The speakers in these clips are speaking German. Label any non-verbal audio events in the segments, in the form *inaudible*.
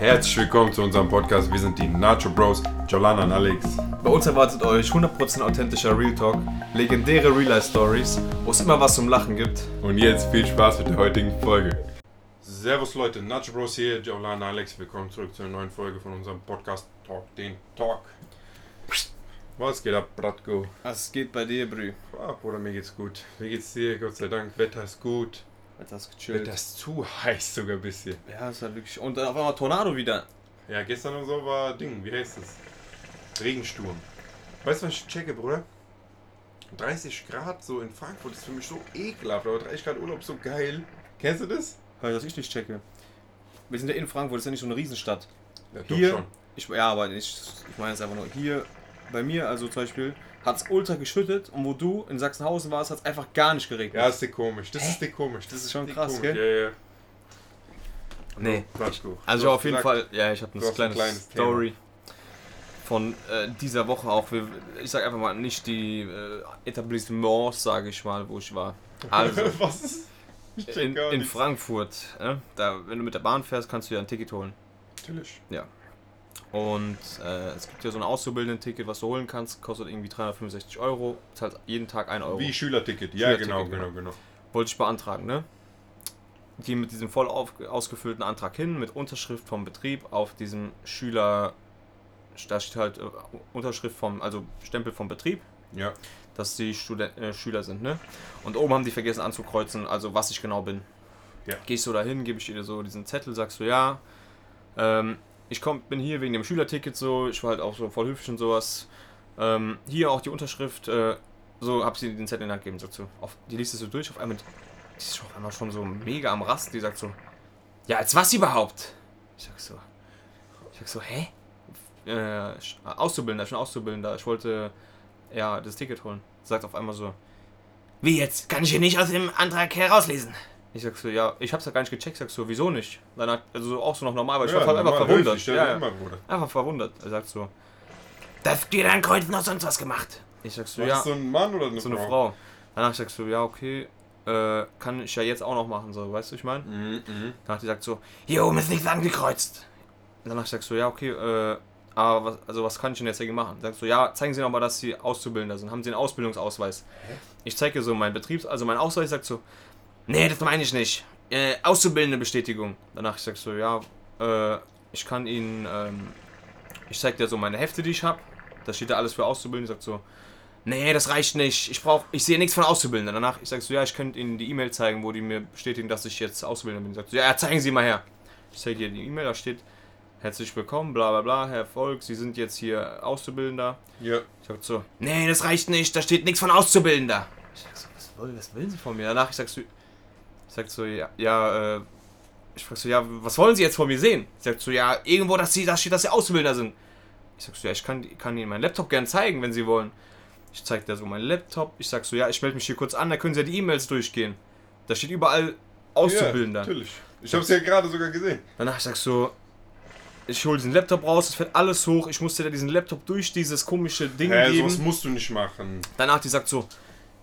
Herzlich willkommen zu unserem Podcast. Wir sind die Nacho Bros, Jolana und Alex. Bei uns erwartet euch 100% authentischer Real Talk, legendäre Real Life Stories, wo es immer was zum Lachen gibt. Und jetzt viel Spaß mit der heutigen Folge. Servus Leute, Nacho Bros hier, Jolana und Alex. Willkommen zurück zu einer neuen Folge von unserem Podcast Talk, den Talk. Was geht ab, Bratko? Was geht bei dir, Brü? Ah, Bruder, mir geht's gut. Wie geht's dir? Gott sei Dank, Wetter ist gut. Wetter ist gechillt. Ist zu heiß sogar ein bisschen. Ja, ist halt wirklich. Und dann auf einmal Tornado wieder. Ja, gestern und so war Ding, wie heißt es? Regensturm. Weißt du, was ich checke, Bruder? 30 Grad so in Frankfurt ist für mich so ekelhaft, aber 30 Grad Urlaub so geil. Kennst du das? Weil das ich nicht checke. Wir sind ja in Frankfurt, das ist ja nicht so eine Riesenstadt. Ja, Hier, ich, ja, aber ich, ich meine es einfach nur, hier bei mir, also zum Beispiel, hat es ultra geschüttet und wo du in Sachsenhausen warst, hat es einfach gar nicht geregnet. Ja, ist dir komisch. Das ist dir komisch. Das ist schon krass, komisch. gell? Ja, ja. Nee. Also auf jeden Fall, ja, ich habe eine kleine ein kleines Story von äh, dieser Woche auch. Wir, ich sag einfach mal nicht die äh, Etablissements, sage ich mal, wo ich war. *laughs* Also was ist? In, in. Frankfurt, äh, da, wenn du mit der Bahn fährst, kannst du ja ein Ticket holen. Natürlich. Und äh, es gibt ja so ein Auszubildenden-Ticket, was du holen kannst, kostet irgendwie 365 Euro, zahlt jeden Tag 1 Euro. Wie Schülerticket. Ja, Schülerticket, genau, genau. genau, genau. Wollte ich beantragen, ne? Die mit diesem voll auf, ausgefüllten Antrag hin, mit Unterschrift vom Betrieb auf diesem Schüler. Da steht halt äh, Unterschrift vom, also Stempel vom Betrieb, Ja. dass die Studen äh, Schüler sind, ne? Und oben haben die vergessen anzukreuzen, also was ich genau bin. Ja. Gehst du da hin, gebe ich dir so diesen Zettel, sagst du ja. Ähm, ich komm, bin hier wegen dem Schülerticket so, ich war halt auch so voll höflich und sowas. Ähm, hier auch die Unterschrift, äh, so hab sie den Zettel in die Hand gegeben, sagt so. Auf, die liest es so durch, auf einmal, die ist schon auf einmal schon so mega am Rast, die sagt so, ja, als was überhaupt? Ich sag so, ich sag so, hä? Äh, Auszubildender, ich bin Auszubildender, ich wollte, ja, das Ticket holen. Sagt auf einmal so, wie jetzt? Kann ich hier nicht aus dem Antrag herauslesen? Ich sag so, ja, ich hab's ja gar nicht gecheckt, sag so, wieso nicht? Dann hat, also auch so noch normal, weil ich ja, war einfach normal, verwundert. höflich, ja, Ja. Einfach verwundert. Er sagt so, das geht an Kreuzen noch sonst was gemacht. Ich sag so, War ja, das so ein Mann oder eine so eine Frau? Frau. Danach sagst du, ja, okay, äh, kann ich ja jetzt auch noch machen, so, weißt du, ich meine? Mhm, mhm. Danach die sagt so, hier oben ist nichts angekreuzt. Danach sagst du, ja, okay, äh, aber was, also was kann ich denn jetzt hier machen? Sagst du, ja, zeigen Sie noch mal, dass Sie Auszubildender sind. Haben Sie einen Ausbildungsausweis? Ich zeige so meinen Betriebs, also mein Ausweis sagt so, nee, das meine ich nicht. Äh, auszubildende Bestätigung. Danach sagst du, ja, äh, ich kann Ihnen, ähm, ich zeig dir so meine Hefte, die ich habe. Da steht da alles für Auszubildende. Sagt so, nee, das reicht nicht. Ich brauche, ich sehe nichts von Auszubildenden. Danach, ich sag so, ja, ich könnte Ihnen die E-Mail zeigen, wo die mir bestätigen, dass ich jetzt Auszubildender bin. Sagt so, ja, zeigen Sie mal her. Ich zeige dir die E-Mail, da steht, herzlich willkommen, bla bla bla, Herr Volk, Sie sind jetzt hier Auszubildender. Ja. Ich sag so, nee, das reicht nicht, da steht nichts von Auszubildender. Ich sag so, was, wollen, was wollen Sie von mir? Danach, ich sag so, ich sag so, ja, ja, äh, ich frag so, ja, was wollen Sie jetzt von mir sehen? Ich sag so, ja, irgendwo, dass Sie, da steht, dass Sie Auszubildender sind. Ich sag so, ja, ich kann, kann Ihnen meinen Laptop gern zeigen, wenn Sie wollen. Ich zeig dir so meinen Laptop. Ich sag so, ja, ich melde mich hier kurz an, da können Sie ja die E-Mails durchgehen. Da steht überall Auszubildender. Ja, natürlich. Ich hab's ja gerade sogar gesehen. Danach ich sag so, ich hole diesen Laptop raus, es fährt alles hoch, ich musste da diesen Laptop durch dieses komische Ding Hä, geben. sowas musst du nicht machen. Danach die sagt so,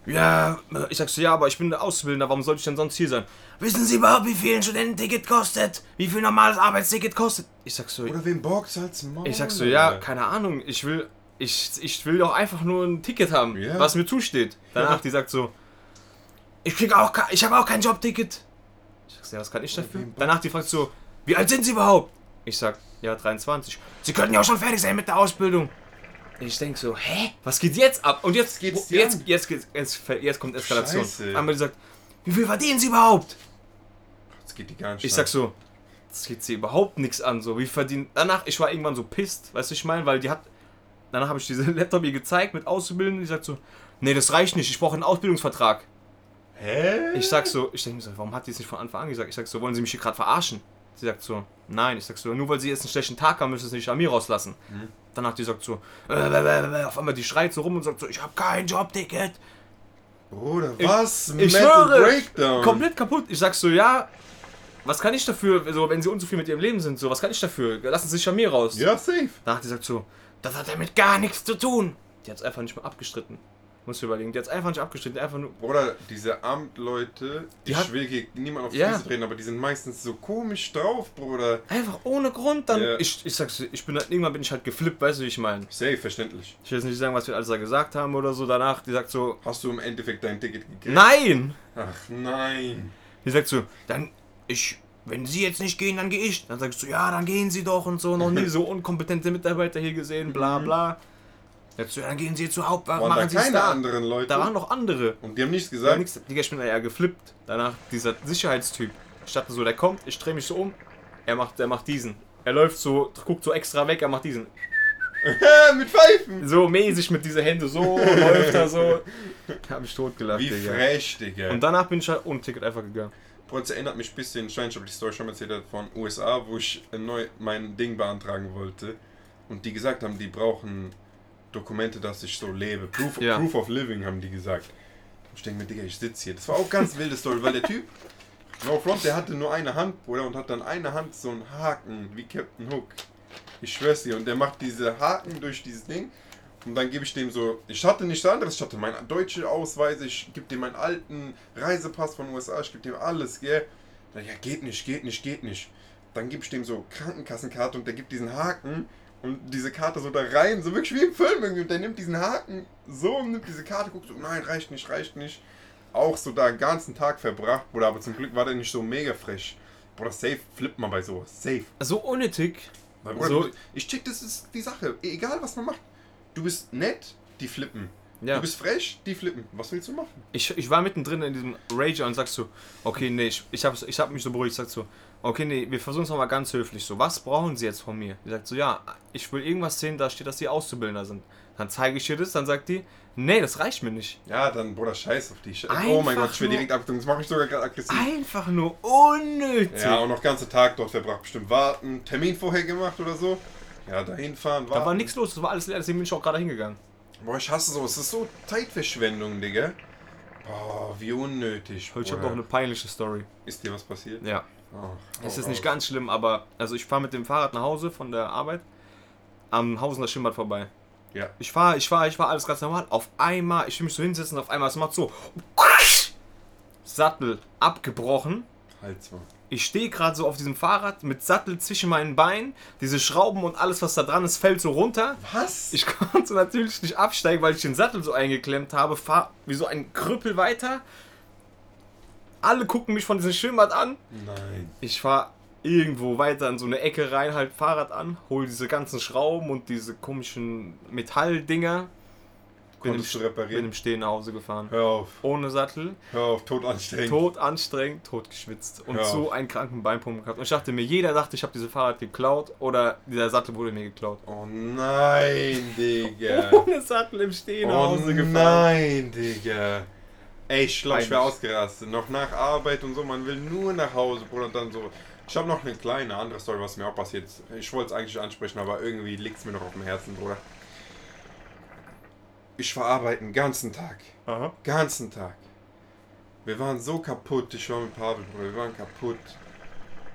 ja, ich sag so, ja, aber ich bin der Auszubildender, warum sollte ich denn sonst hier sein? Wissen Sie überhaupt, wie viel ein Studententicket kostet? Wie viel ein normales Arbeitsticket kostet? Ich sag so, Oder wem boxt als Maul? ich sag so, ja, keine Ahnung, ich will, ich, ich will doch einfach nur ein Ticket haben, Ja. was mir zusteht. Danach Ja. die sagt so, ich krieg auch, ich habe auch kein Jobticket. Ich sag so, ja, was kann ich dafür? Danach die fragt so, wie alt sind Sie überhaupt? Ich sag, ja, 23. Sie könnten ja auch schon fertig sein mit der Ausbildung. Ich denk so, hä? Was geht jetzt ab? Und jetzt geht's dir jetzt, jetzt, jetzt, jetzt, jetzt kommt Eskalation. Scheiße. Einmal die sagt, wie viel verdienen Sie überhaupt? Das geht die gar nicht Ich sag so, das geht sie überhaupt nichts an. So, wie verdient. Danach, ich war irgendwann so pisst, weißt du, ich meine, weil die hat. Danach habe ich diesen *laughs* Laptop ihr gezeigt mit Auszubildenden. Die sagt so, nee, das reicht nicht, ich brauche einen Ausbildungsvertrag. Hä? Ich sag so, ich denke mir so, warum hat die es nicht von Anfang an gesagt? Ich sag so, wollen Sie mich hier gerade verarschen? Sie sagt so, nein. Ich sag so, nur weil Sie jetzt einen schlechten Tag haben, müssen Sie es nicht an mir rauslassen. Mhm. Danach die sagt so, äh, äh, äh, auf einmal die schreit so rum und sagt so, ich habe kein Jobticket. Bruder, was? Ich Mental schwöre, Breakdown. komplett kaputt. Ich sag so, ja, was kann ich dafür, also, wenn sie unzufrieden mit ihrem Leben sind, so, was kann ich dafür? Lassen Sie sich an mir raus. Ja, safe. Danach die sagt so, das hat damit gar nichts zu tun. Die hat es einfach nicht mehr abgestritten. Musst du überlegen. Die hat's einfach nicht abgestritten, einfach nur. Oder diese Amtleute, Die ich hat- will hier niemand auf die Ja. Füße treten, aber die sind meistens so komisch drauf, Bruder. Einfach ohne Grund dann. Ja. Ich, ich sag's ich bin halt, irgendwann bin ich halt geflippt, weißt du, wie ich meine. Safe, verständlich. Ich will jetzt nicht sagen, was wir alles da gesagt haben oder so danach. Die sagt so, Hast du im Endeffekt dein Ticket gekriegt? nein! Ach nein. Die sagt so, dann, ich, wenn sie jetzt nicht gehen, dann gehe ich. Dann sagst du, ja, dann gehen sie doch und so. Noch nie *laughs* so unkompetente Mitarbeiter hier gesehen, bla bla. Jetzt ja, dann gehen sie zur Hauptwache, Waren da machen sie es keine da. anderen Leute? Da waren noch andere. Und die haben nichts Ja, gesagt? nix, Digga, ich bin da eher geflippt. Danach dieser Sicherheitstyp. Ich dachte so, der kommt, ich drehe mich so um. Er macht, er macht diesen. Er läuft so, guckt so extra weg, er macht diesen. *laughs* Mit Pfeifen! So mäßig mit dieser Hände so, läuft er so. *laughs* Hab ich totgelacht, Wie Digga. frech, Digga. Und danach bin ich halt ohne Ticket einfach gegangen. Das erinnert mich ein bisschen, ich ich die Story schon mal erzählt habe, von USA, wo ich neu mein Ding beantragen wollte. Und die gesagt haben, die brauchen Dokumente, dass ich so lebe. Proof, Ja. Proof of Living haben die gesagt. Ich denke mir, Digga, ich sitze hier. Das war auch ganz wilde Story, weil der Typ, No Front, der hatte nur eine Hand, Bruder, und hat dann eine Hand so einen Haken, wie Captain Hook. Ich schwör's dir. Und der macht diese Haken durch dieses Ding. Und dann gebe ich dem so, ich hatte nichts anderes, ich hatte meinen deutschen Ausweis, ich gebe dem meinen alten Reisepass von USA, ich gebe dem alles, gell. Dann, ja, geht nicht, geht nicht, geht nicht. Dann gebe ich dem so Krankenkassenkarte und der gibt diesen Haken und diese Karte so da rein, so wirklich wie im Film irgendwie. Und der nimmt diesen Haken so und nimmt diese Karte, guckt so, nein, reicht nicht, reicht nicht. Auch so da den ganzen Tag verbracht, Bruder, aber zum Glück war der nicht so mega frech. Bruder, safe flippt man bei sowas, safe. So unnötig. Weil, Bruder, So- ich check, das ist die Sache. Egal, was man macht. Du bist nett, die flippen. Ja. Du bist frech, die flippen. Was willst du machen? Ich, ich war mittendrin in diesem Rager und sagst so, okay, nee, ich, ich, hab, ich hab mich so beruhigt, ich sag so, okay, nee, wir versuchen es nochmal ganz höflich so, was brauchen sie jetzt von mir? Die sagt so, ja, ich will irgendwas sehen, da steht, dass die Auszubildender sind. Dann zeige ich ihr das, dann sagt die, nee, das reicht mir nicht. Ja, dann, Bruder, scheiß auf die. Sch oh Einfach mein Gott, ich will direkt abdrücken. Das mache ich sogar gerade aggressiv. Einfach nur unnötig. Ja, und noch ganze Tag dort verbracht. Bestimmt warten, Termin vorher gemacht oder so. Ja, dahin fahren, warten. da war nichts los, das war alles leer, deswegen bin ich auch gerade hingegangen. Boah, ich hasse sowas. Das ist so Zeitverschwendung, Digga. Boah, wie unnötig. Ich habe auch eine peinliche Story. Ist dir was passiert? Ja. Oh, Es ist nicht ganz schlimm, aber also ich fahre mit dem Fahrrad nach Hause von der Arbeit am Hausener Schwimmbad vorbei. Ja. Ich fahre, ich fahre, ich fahre alles ganz normal. Auf einmal, ich will mich so hinsetzen, auf einmal es macht so Sattel abgebrochen. Halt's mal. Ich stehe gerade so auf diesem Fahrrad mit Sattel zwischen meinen Beinen. Diese Schrauben und alles, was da dran ist, fällt so runter. Was? Ich *laughs* konnte natürlich nicht absteigen, weil ich den Sattel so eingeklemmt habe. Fahr wie so ein Krüppel weiter. Alle gucken mich von diesem Schwimmbad an. Nein. Ich fahre irgendwo weiter in so eine Ecke rein, halt Fahrrad an, hol diese ganzen Schrauben und diese komischen Metalldinger. Bin im, bin im Stehen nach Hause gefahren. Hör auf. Ohne Sattel, Hör auf, tot anstrengend. tot anstrengend, tot geschwitzt und so einen kranken Beinpumpen gehabt. Und ich dachte mir, jeder dachte, ich habe dieses Fahrrad geklaut oder dieser Sattel wurde mir geklaut. Oh nein, Digga. *laughs* Ohne Sattel im Stehen nach oh Hause gefahren. nein, Digga. Ey, ich glaub, ich wäre ausgerastet. Noch nach Arbeit und so, man will nur nach Hause, Bruder. Und dann so. Ich habe noch eine kleine andere Story, was mir auch passiert. ist. Ich wollte es eigentlich ansprechen, aber irgendwie liegt es mir noch auf dem Herzen, Bruder. Ich war arbeiten den ganzen Tag. Aha. Ganzen Tag. Wir waren so kaputt. Ich war mit Pavel, Bruder. Wir waren kaputt.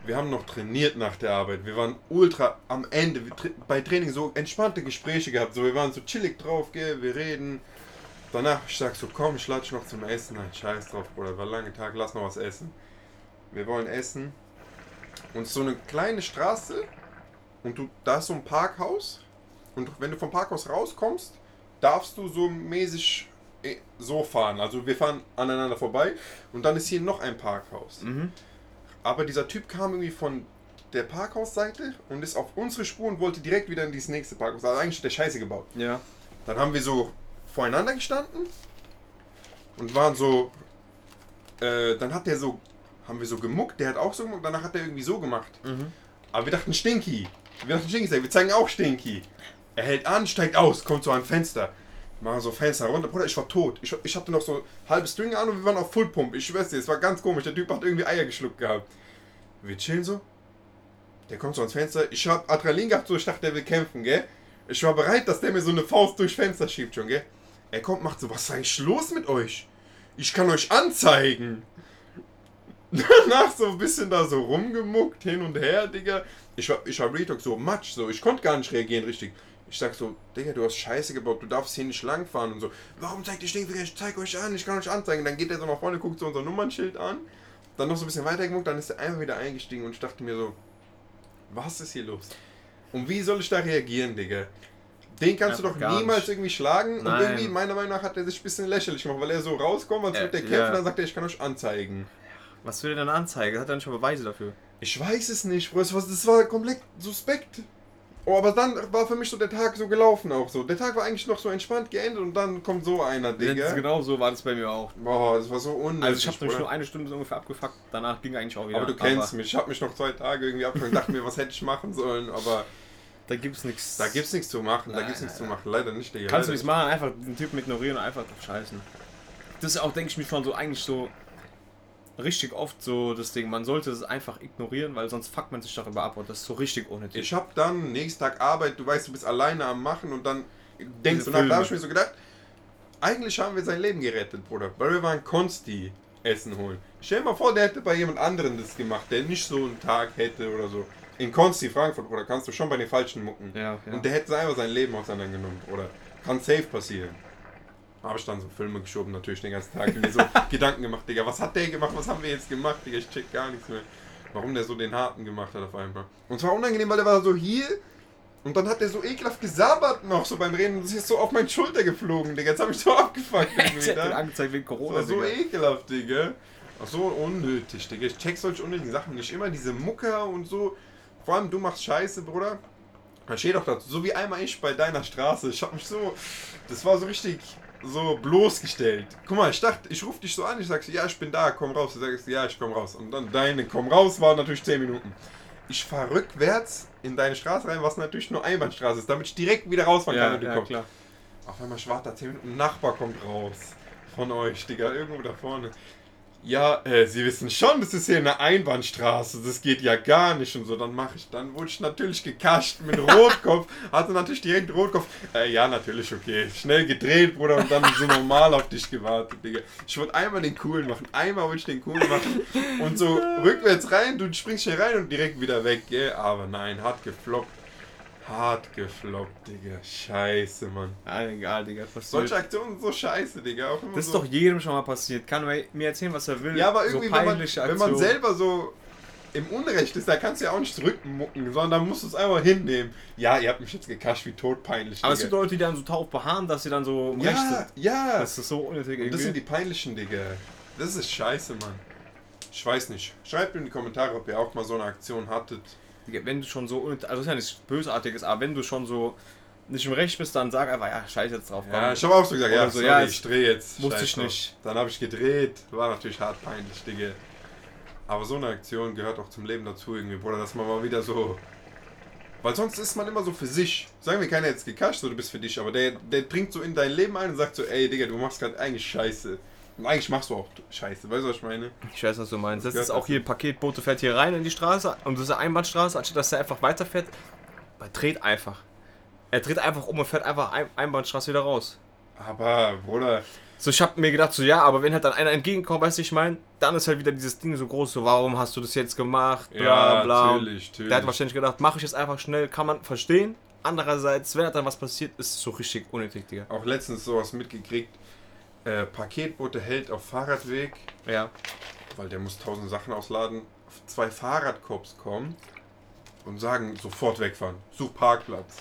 Wir haben noch trainiert nach der Arbeit. Wir waren ultra am Ende. Tra- bei Training so entspannte Gespräche gehabt. So, wir waren so chillig drauf, gell? Wir reden. Danach, ich sag so, komm, ich lade dich noch zum Essen. Nein, scheiß drauf, Bruder. War ein langer Tag, lass noch was essen. Wir wollen essen. Und so eine kleine Straße. Und du, da ist so ein Parkhaus. Und wenn du vom Parkhaus rauskommst, darfst du so mäßig eh, so fahren. Also wir fahren aneinander vorbei. Und dann ist hier noch ein Parkhaus. Mhm. Aber dieser Typ kam irgendwie von der Parkhausseite und ist auf unsere Spur und wollte direkt wieder in dieses nächste Parkhaus. Also eigentlich hat der Scheiße gebaut. Ja. Dann haben wir so voreinander gestanden und waren so. Äh, dann hat der so. Haben wir so gemuckt, der hat auch so gemuckt, danach hat er irgendwie so gemacht. Mhm. Aber wir dachten Stinky. Wir dachten Stinky, wir zeigen auch Stinky. Er hält an, steigt aus, kommt so an ein Fenster. Machen so Fenster runter. Bruder, ich war tot. Ich, ich hatte noch so halbe String an und wir waren auf Fullpump. Ich schwör's dir, es war ganz komisch. Der Typ hat irgendwie Eier geschluckt gehabt. Wir chillen so. Der kommt so ans Fenster. Ich hab Adrenalin gehabt, so ich dachte, der will kämpfen, gell? Ich war bereit, dass der mir so eine Faust durchs Fenster schiebt schon, gell? Er kommt, macht so, was ist eigentlich los mit euch? Ich kann euch anzeigen. *laughs* Danach so ein bisschen da so rumgemuckt, hin und her, Digga. Ich war, ich war Retalk so matsch, so. Ich konnte gar nicht reagieren richtig. Ich sag so, Digga, du hast Scheiße gebaut, du darfst hier nicht langfahren und so. Warum zeigt ihr Stinkfinger? Ich zeig euch an, ich kann euch anzeigen. Dann geht er so nach vorne, guckt so unser Nummernschild an, dann noch so ein bisschen weiter geguckt, dann ist er einfach wieder eingestiegen und ich dachte mir so, was ist hier los? Und wie soll ich da reagieren, Digga? Den kannst du Einfach doch gar niemals nicht. irgendwie schlagen und Nein. irgendwie, meiner Meinung nach, hat er sich ein bisschen lächerlich gemacht, weil er so rauskommt, als Äh, würde der kämpfen, ja. dann sagt er, ich kann euch anzeigen. Was will er denn anzeigen? Hat er nicht mal Beweise dafür? Ich weiß es nicht, Bro. Das war, das war komplett suspekt. Oh, aber dann war für mich so der Tag so gelaufen auch so. Der Tag war eigentlich noch so entspannt geendet und dann kommt so einer, Digga. Genau so war das bei mir auch. Boah, das war so unnötig. Also ich habe nämlich Bruder. nur eine Stunde so ungefähr abgefuckt, danach ging eigentlich auch wieder. Aber du kennst mich. Ich habe mich noch zwei Tage irgendwie abgefangen, dachte mir, was hätte ich machen sollen, aber Da gibt's nichts. da gibt's nichts zu machen. da Nein, gibt's nichts zu machen. Leider nicht, Digga. Kannst du nichts machen, einfach den Typen ignorieren und einfach drauf scheißen. Das ist auch, denke ich mir schon so eigentlich so richtig oft so das Ding. Man sollte es einfach ignorieren, weil sonst fuckt man sich darüber ab und das ist so richtig unnötig. Ich hab dann nächsten Tag Arbeit, du weißt, du bist alleine am Machen und dann denkst du nach, da hab ich mir so gedacht, eigentlich haben wir sein Leben gerettet, Bruder. Weil wir waren Konsti Essen holen. Stell dir mal vor, der hätte bei jemand anderem das gemacht, der nicht so einen Tag hätte oder so. In Konsti Frankfurt, Bruder, kannst du schon bei den Falschen mucken. Ja, ja. Und der hätte einfach sein Leben auseinandergenommen, oder? Kann safe passieren. Habe ich dann so Filme geschoben, natürlich den ganzen Tag. Mir so *laughs* Gedanken gemacht, Digga, was hat der gemacht, was haben wir jetzt gemacht, Digga, ich check gar nichts mehr. Warum der so den Harten gemacht hat auf einmal. Und zwar unangenehm, weil der war so hier und dann hat der so ekelhaft gesabbert noch so beim Reden und das ist so auf meine Schulter geflogen, Digga. Jetzt habe ich so *laughs* abgefuckt *laughs* Ich hätte angezeigt wegen Das Corona. war so Digga. ekelhaft, Digga. Ach so unnötig, Digga. Ich check solche unnötigen Sachen nicht. Immer diese Mucker und so. Vor allem du machst Scheiße, Bruder. Steht doch dazu, so wie einmal ich bei deiner Straße. Ich hab mich so. Das war so richtig so bloßgestellt. Guck mal, ich dachte, ich rufe dich so an, ich sag ja, ich bin da, komm raus. Du sagst, ja, ich komm raus. Und dann deine komm raus war natürlich 10 Minuten. Ich fahr rückwärts in deine Straße rein, was natürlich nur Einbahnstraße ist, damit ich direkt wieder rausfahren kann Ja, und du ja, kommst. klar. Auf einmal schwart da 10 Minuten, ein Nachbar kommt raus. Von euch, Digga, irgendwo da vorne. Ja, äh, Sie wissen schon, das ist hier eine Einbahnstraße, das geht ja gar nicht und so. Dann mache ich, dann wurde ich natürlich gekascht mit *laughs* Rotkopf, hatte natürlich direkt Rotkopf. Äh, ja, natürlich, okay. Schnell gedreht, Bruder, und dann so normal auf dich gewartet, Digga. Ich wollte einmal den coolen machen, einmal wollte ich den coolen machen und so rückwärts rein, du springst schnell rein und direkt wieder weg, gell? Aber nein, hart gefloppt. Hart gefloppt, Digga. Scheiße, Mann. Ja, egal, Digga. Passiert. Solche Aktionen sind so scheiße, Digga. Auch immer das ist so. doch jedem schon mal passiert. Kann er mir erzählen, was er will. Ja, aber irgendwie, so wenn, man, wenn man selber so im Unrecht ist, da kannst du ja auch nicht zurückmucken, sondern da musst du es einfach hinnehmen. Ja, ihr habt mich jetzt gekascht, wie todpeinlich. Aber es gibt. Leute, die dann so darauf beharren, dass sie dann so im Recht ja, sind. ja. Das ist so unnötig Und das sind irgendwie. die peinlichen, Digga. Das ist scheiße, Mann. Ich weiß nicht. Schreibt in die Kommentare, ob ihr auch mal so eine Aktion hattet. Digga, Wenn du schon so, also ist ja nichts Bösartiges, aber wenn du schon so nicht im Recht bist, dann sag einfach, ja, scheiß jetzt drauf. komm. Ja, ich habe auch so gesagt, Oder ja, so, sorry, ja, ich drehe jetzt. Scheiß ich drauf. nicht. Dann habe ich gedreht. War natürlich hart peinlich, Digga. Aber so eine Aktion gehört auch zum Leben dazu irgendwie, Bruder, dass man mal wieder so... Weil sonst ist man immer so für sich. Sagen wir, keiner jetzt gekascht, so du bist für dich, aber der, der dringt so in dein Leben ein und sagt so, ey, Digga, du machst gerade eigentlich Scheiße. Eigentlich machst du auch Scheiße, weißt du, was ich meine? Ich weiß, was du meinst. Das Ja, ist auch das hier, Paketbote fährt hier rein in die Straße und das ist eine Einbahnstraße, anstatt dass er einfach weiterfährt. Er dreht einfach. Er dreht einfach um und fährt einfach ein Einbahnstraße wieder raus. Aber, Bruder, So, ich hab mir gedacht, so, ja, aber wenn halt dann einer entgegenkommt, weißt du, ich meine, dann ist halt wieder dieses Ding so groß, so, warum hast du das jetzt gemacht, bla, ja, bla. natürlich, natürlich. Der hat wahrscheinlich gedacht, mache ich jetzt einfach schnell, kann man verstehen. Andererseits, wenn halt dann was passiert, ist es so richtig unnötig, Digga. auch letztens sowas mitgekriegt. Äh, Paketbote hält auf Fahrradweg, Ja. weil der muss tausend Sachen ausladen. Zwei Fahrradcops kommen und sagen, sofort wegfahren. Such Parkplatz.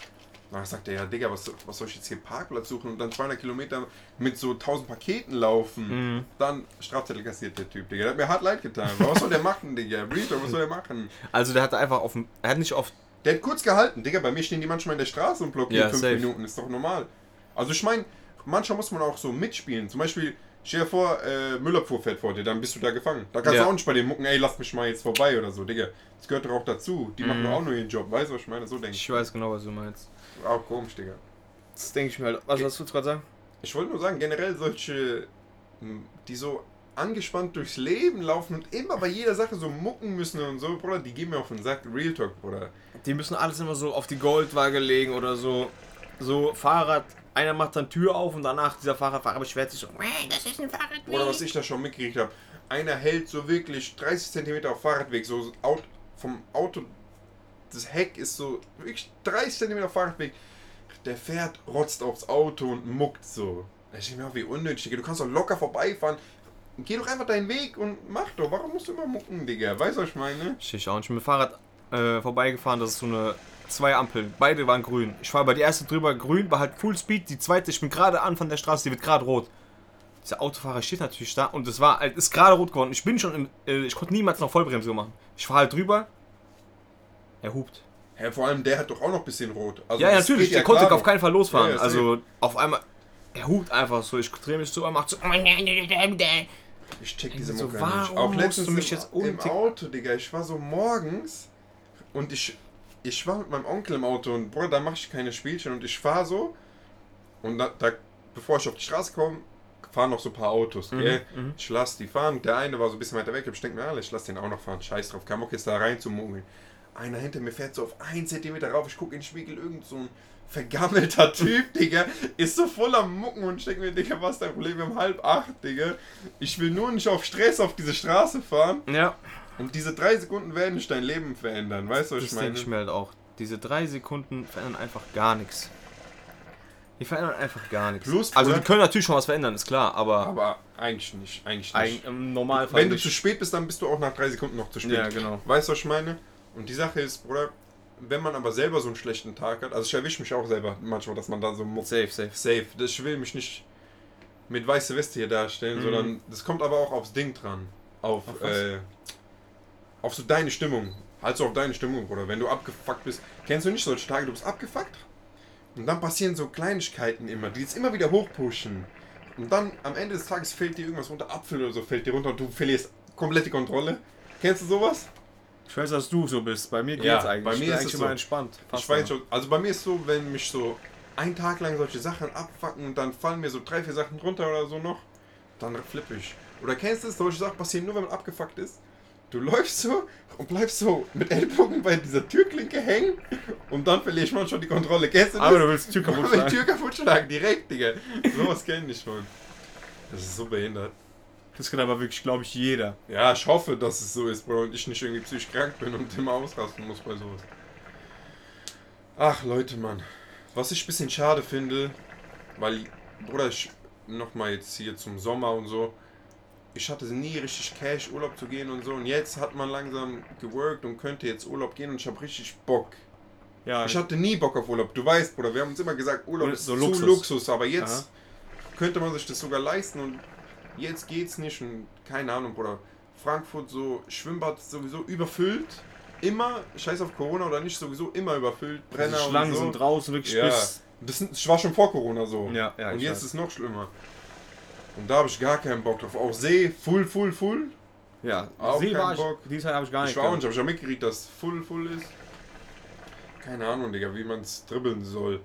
Dann sagt er, ja, Digga, was, was soll ich jetzt hier Parkplatz suchen und dann 200 Kilometer mit so 1000 Paketen laufen? Mhm. Dann Strafzettel kassiert der Typ, Digga. Der hat mir hart leid getan. Was soll der machen, Digga? Reaper, was soll der machen? Also der hatte einfach auf dem, er hat nicht auf, Der hat kurz gehalten, Digga. Bei mir stehen die manchmal in der Straße und blockieren Ja, fünf safe. Minuten. Ist doch normal. Also ich meine, manchmal muss man auch so mitspielen. Zum Beispiel, stell dir vor, äh, Müllabfuhr fährt vor dir, dann bist du da gefangen. Da kannst Ja. du auch nicht bei den mucken, ey, lass mich mal jetzt vorbei oder so, Digga. Das gehört doch auch dazu. Die machen Mhm. doch auch nur ihren Job. Weißt du, was ich meine? So denke ich. ich weiß genau, was du meinst. Auch komisch, Digga. Das denke ich mir halt. Was Ge- hast du gerade sagen? Ich wollte nur sagen, generell solche, m, die so angespannt durchs Leben laufen und immer bei jeder Sache so mucken müssen und so, Bruder, die gehen mir auf den Sack. Real Talk, Bruder. Die müssen alles immer so auf die Goldwaage legen oder so. So Fahrrad, einer macht dann Tür auf und danach dieser Fahrradfahrer beschwert sich so, "Hey, das ist ein Fahrrad. Oder was ich da schon mitgekriegt habe, einer hält so wirklich 30 cm auf Fahrradweg, so Aut vom Auto, das Heck ist so wirklich 30 cm auf Fahrradweg, der fährt, rotzt aufs Auto und muckt so. Ich denke mir, wie unnötig, Digga. Du kannst doch locker vorbeifahren. Geh doch einfach deinen Weg und mach doch. Warum musst du immer mucken, Digga? Weißt du, was ich meine? Ich auch nicht mit dem Fahrrad äh, vorbeigefahren, das ist so eine zwei Ampeln, beide waren grün. Ich war bei der erste drüber grün, war halt Full Speed, die zweite, ich bin gerade an von der Straße, die wird gerade rot. Dieser Autofahrer steht natürlich da und es war ist gerade rot geworden. Ich bin schon im, äh, ich konnte niemals noch Vollbremse machen. Ich fahre halt drüber, er hupt. Ja, vor allem der hat doch auch noch ein bisschen rot. Also ja, ja, natürlich, der konnte klar auf keinen Fall losfahren. Ja, ja, also auf einmal, er hupt einfach so, ich drehe mich so, er macht so. Ich check diese So, Mucke warum nicht. Auch letztens du mich im, jetzt im? Auto, Digga. Ich war so morgens und ich, ich war mit meinem Onkel im Auto und Bruder, da mache ich keine Spielchen und ich fahre so und da, da, bevor ich auf die Straße komme, fahren noch so ein paar Autos, gell? mhm. Ich lasse die fahren. Der eine war so ein bisschen weiter weg. Ich denke mir, alle, ich lasse den auch noch fahren. Scheiß drauf. Kein Bock jetzt da rein zu mogeln. Einer hinter mir fährt so auf 1 cm rauf. Ich gucke in den Spiegel, irgend so ein vergammelter *laughs* Typ, Digga, ist so voll am Mucken und ich denke mir, Digga, was ist dein Problem? Wir haben halb acht, Digga. Ich will nur nicht auf Stress auf diese Straße fahren Ja, und diese drei Sekunden werden nicht dein Leben verändern. Weißt du, was das ich meine? denke ich mir halt auch. Diese drei Sekunden verändern einfach gar nichts. Die verändern einfach gar nichts. Plus, also die können natürlich schon was verändern, ist klar, aber, Aber eigentlich nicht, eigentlich nicht. ein, im Normalfall Wenn du nicht. zu spät bist, dann bist du auch nach drei Sekunden noch zu spät. Ja, genau. Weißt du, was ich meine? Und die Sache ist, Bruder, wenn man aber selber so einen schlechten Tag hat, also ich erwische mich auch selber manchmal, dass man da so. Safe, safe. Safe. Das, ich will mich nicht mit weiße Weste hier darstellen, Mhm. sondern das kommt aber auch aufs Ding dran. Auf, Auf äh, auf so deine Stimmung. Halt so auf deine Stimmung, Bruder. Wenn du abgefuckt bist. Kennst du nicht solche Tage, du bist abgefuckt? Und dann passieren so Kleinigkeiten immer, die jetzt immer wieder hochpushen. Und dann am Ende des Tages fällt dir irgendwas runter, Apfel oder so fällt dir runter und du verlierst komplett die Kontrolle. Kennst du sowas? Ich weiß, dass du so bist. Bei mir geht's Ja, eigentlich. bei mir ist eigentlich es immer so. entspannt. ich weiß schon, also bei mir ist so, wenn mich so ein Tag lang solche Sachen abfacken und dann fallen mir so drei, vier Sachen drunter oder so noch, dann flippe ich. Oder kennst du es, solche Sachen passieren nur, wenn man abgefuckt ist? Du läufst so und bleibst so mit Ellbogen bei dieser Türklinke hängen und dann verliere ich manchmal die Kontrolle. Kennst du das? Aber du willst die Tür kaputt Aber die schlagen. Tür kaputt schlagen, direkt, Digga. Sowas kenne ich schon. Das ist so behindert. Das kann aber wirklich, glaube ich, jeder. Ja, ich hoffe, dass es so ist, Bro, und ich nicht irgendwie psychisch krank bin und immer ausrasten muss bei sowas. Ach, Leute, Mann. Was ich ein bisschen schade finde, weil, Bruder, ich nochmal jetzt hier zum Sommer und so, ich hatte nie richtig Cash, Urlaub zu gehen und so, und jetzt hat man langsam geworkt und könnte jetzt Urlaub gehen und ich habe richtig Bock. Ja, Ich hatte nie Bock auf Urlaub. Du weißt, Bruder, wir haben uns immer gesagt, Urlaub ist so so Luxus. Aber jetzt Aha. könnte man sich das sogar leisten und jetzt geht's nicht und keine Ahnung, Bruder. Frankfurt so, Schwimmbad ist sowieso überfüllt. Immer, scheiß auf Corona oder nicht, sowieso immer überfüllt. Brenner die Schlangen und so. sind draußen wirklich Ja, bis. das, war schon vor Corona so. Ja, ja, und jetzt weiß. ist es noch schlimmer. Und da habe ich gar keinen Bock drauf. Auch See, full, full, full. Ja, Auch See war ich. Bock. Die Zeit habe ich gar nicht. Ich war auch nicht, aber ich habe mitgekriegt, dass full, full ist. Keine Ahnung, Digga, wie man es dribbeln soll.